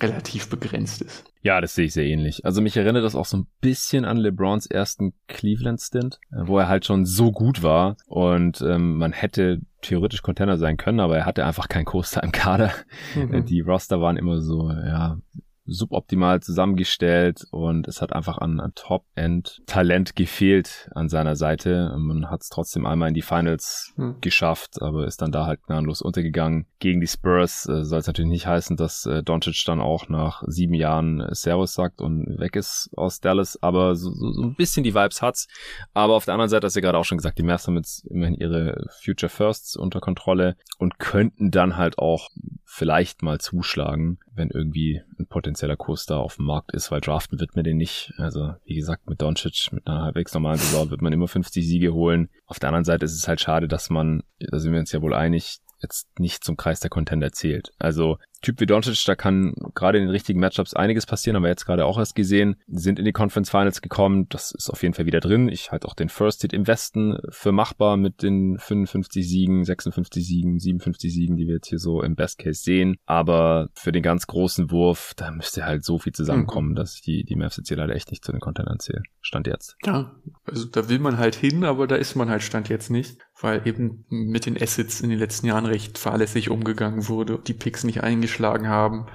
S2: relativ begrenzt ist.
S1: Ja, das sehe ich sehr ähnlich. Also mich erinnert das auch so ein bisschen an LeBrons ersten Cleveland-Stint, wo er halt schon so gut war und ähm, man hätte theoretisch Contender sein können, aber er hatte einfach keinen Co-Star im Kader. Mhm. Die Roster waren immer so, ja, suboptimal zusammengestellt und es hat einfach an, an Top-End-Talent gefehlt an seiner Seite. Man hat es trotzdem einmal in die Finals hm. geschafft, aber ist dann da halt gnadenlos untergegangen. Gegen die Spurs äh, soll es natürlich nicht heißen, dass äh, Doncic dann auch nach sieben Jahren äh, Servus sagt und weg ist aus Dallas, aber so, so, so ein bisschen die Vibes hat's. Aber auf der anderen Seite hast du ja gerade auch schon gesagt, die Mavs haben jetzt immerhin ihre Future Firsts unter Kontrolle und könnten dann halt auch vielleicht mal zuschlagen, wenn irgendwie ein potenzieller Kurs da auf dem Markt ist, weil draften wird man den nicht. Also wie gesagt, mit Doncic, mit einer halbwegs normalen Saison wird man immer 50 Siege holen. Auf der anderen Seite ist es halt schade, dass man, da sind wir uns ja wohl einig, jetzt nicht zum Kreis der Contender zählt. Also Typ wie Doncic, da kann gerade in den richtigen Matchups einiges passieren, haben wir jetzt gerade auch erst gesehen, sind in die Conference Finals gekommen, das ist auf jeden Fall wieder drin. Ich halte auch den First Hit im Westen für machbar mit den 55 Siegen, 56 Siegen, 57 Siegen, die wir jetzt hier so im Best Case sehen. Aber für den ganz großen Wurf, da müsste halt so viel zusammenkommen, mhm. dass die, die Mavs jetzt hier leider echt nicht zu den Contendern zähle. Stand jetzt.
S2: Ja, also da will man halt hin, aber da ist man halt Stand jetzt nicht, weil eben mit den Assets in den letzten Jahren recht fahrlässig umgegangen wurde, die Picks nicht eingeschlagen geschlagen haben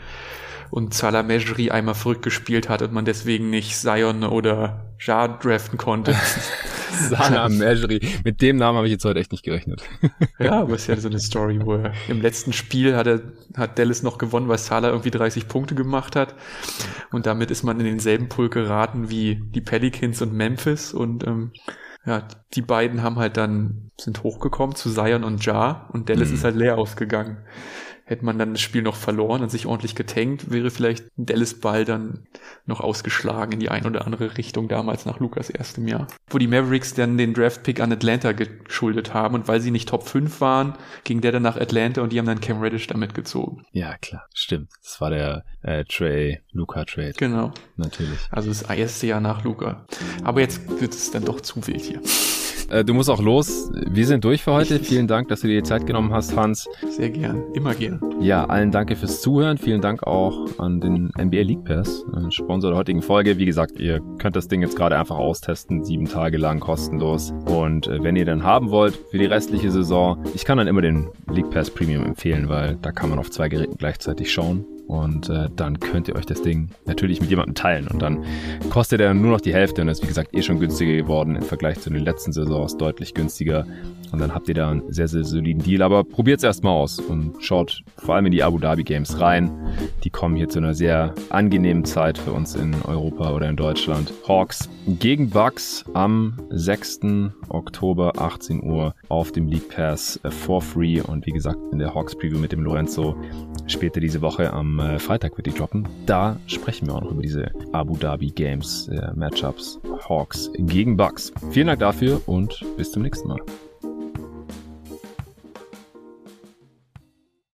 S2: und Salah Mejri einmal verrückt gespielt hat und man deswegen nicht Zion oder Ja draften konnte. [LAUGHS]
S1: Salah Mejri. Mit dem Namen habe ich jetzt heute echt nicht gerechnet. [LAUGHS]
S2: ja, aber es ist ja so eine Story, wo er im letzten Spiel hat, er, hat Dallas noch gewonnen, weil Salah irgendwie 30 Punkte gemacht hat. Und damit ist man in denselben Pool geraten wie die Pelicans und Memphis und ähm, ja, die beiden haben halt dann, sind hochgekommen zu Zion und Ja und Dallas mhm. ist halt leer ausgegangen hätte man dann das Spiel noch verloren und sich ordentlich getankt, wäre vielleicht Dallas Ball dann noch ausgeschlagen in die ein oder andere Richtung damals nach Lukas erstem Jahr. Wo die Mavericks dann den Draftpick an Atlanta geschuldet haben und weil sie nicht Top 5 waren, ging der dann nach Atlanta und die haben dann Cam Reddish damit gezogen.
S1: Ja, klar, stimmt. Das war der äh, Trey Luca Trade.
S2: Genau.
S1: Natürlich.
S2: Also das erste Jahr nach Luca. Aber jetzt wird es dann doch zu wild hier.
S1: Äh, du musst auch los. Wir sind durch für heute. Vielen Dank, dass du dir die Zeit genommen hast, Hans.
S2: Sehr gern. Immer gern.
S1: Ja, allen danke fürs Zuhören. Vielen Dank auch an den NBA League Pass, äh, Sponsor der heutigen Folge. Wie gesagt, ihr könnt das Ding jetzt gerade einfach austesten. Sieben Tage lang kostenlos. Und äh, wenn ihr dann haben wollt für die restliche Saison, ich kann dann immer den League Pass Premium empfehlen, weil da kann man auf zwei Geräten gleichzeitig schauen. Und äh, dann könnt ihr euch das Ding natürlich mit jemandem teilen. Und dann kostet er nur noch die Hälfte und ist, wie gesagt, eh schon günstiger geworden im Vergleich zu den letzten Saisons, deutlich günstiger. Und dann habt ihr da einen sehr, sehr soliden Deal. Aber probiert es erstmal aus und schaut vor allem in die Abu Dhabi Games rein. Die kommen hier zu einer sehr angenehmen Zeit für uns in Europa oder in Deutschland. Hawks gegen Bucks am 6. Oktober 18 Uhr auf dem League Pass for free. Und wie gesagt, in der Hawks Preview mit dem Lorenzo später diese Woche am äh, Freitag wird die droppen. Da sprechen wir auch noch über diese Abu Dhabi Games äh, Matchups Hawks gegen Bucks. Vielen Dank dafür und bis zum nächsten Mal.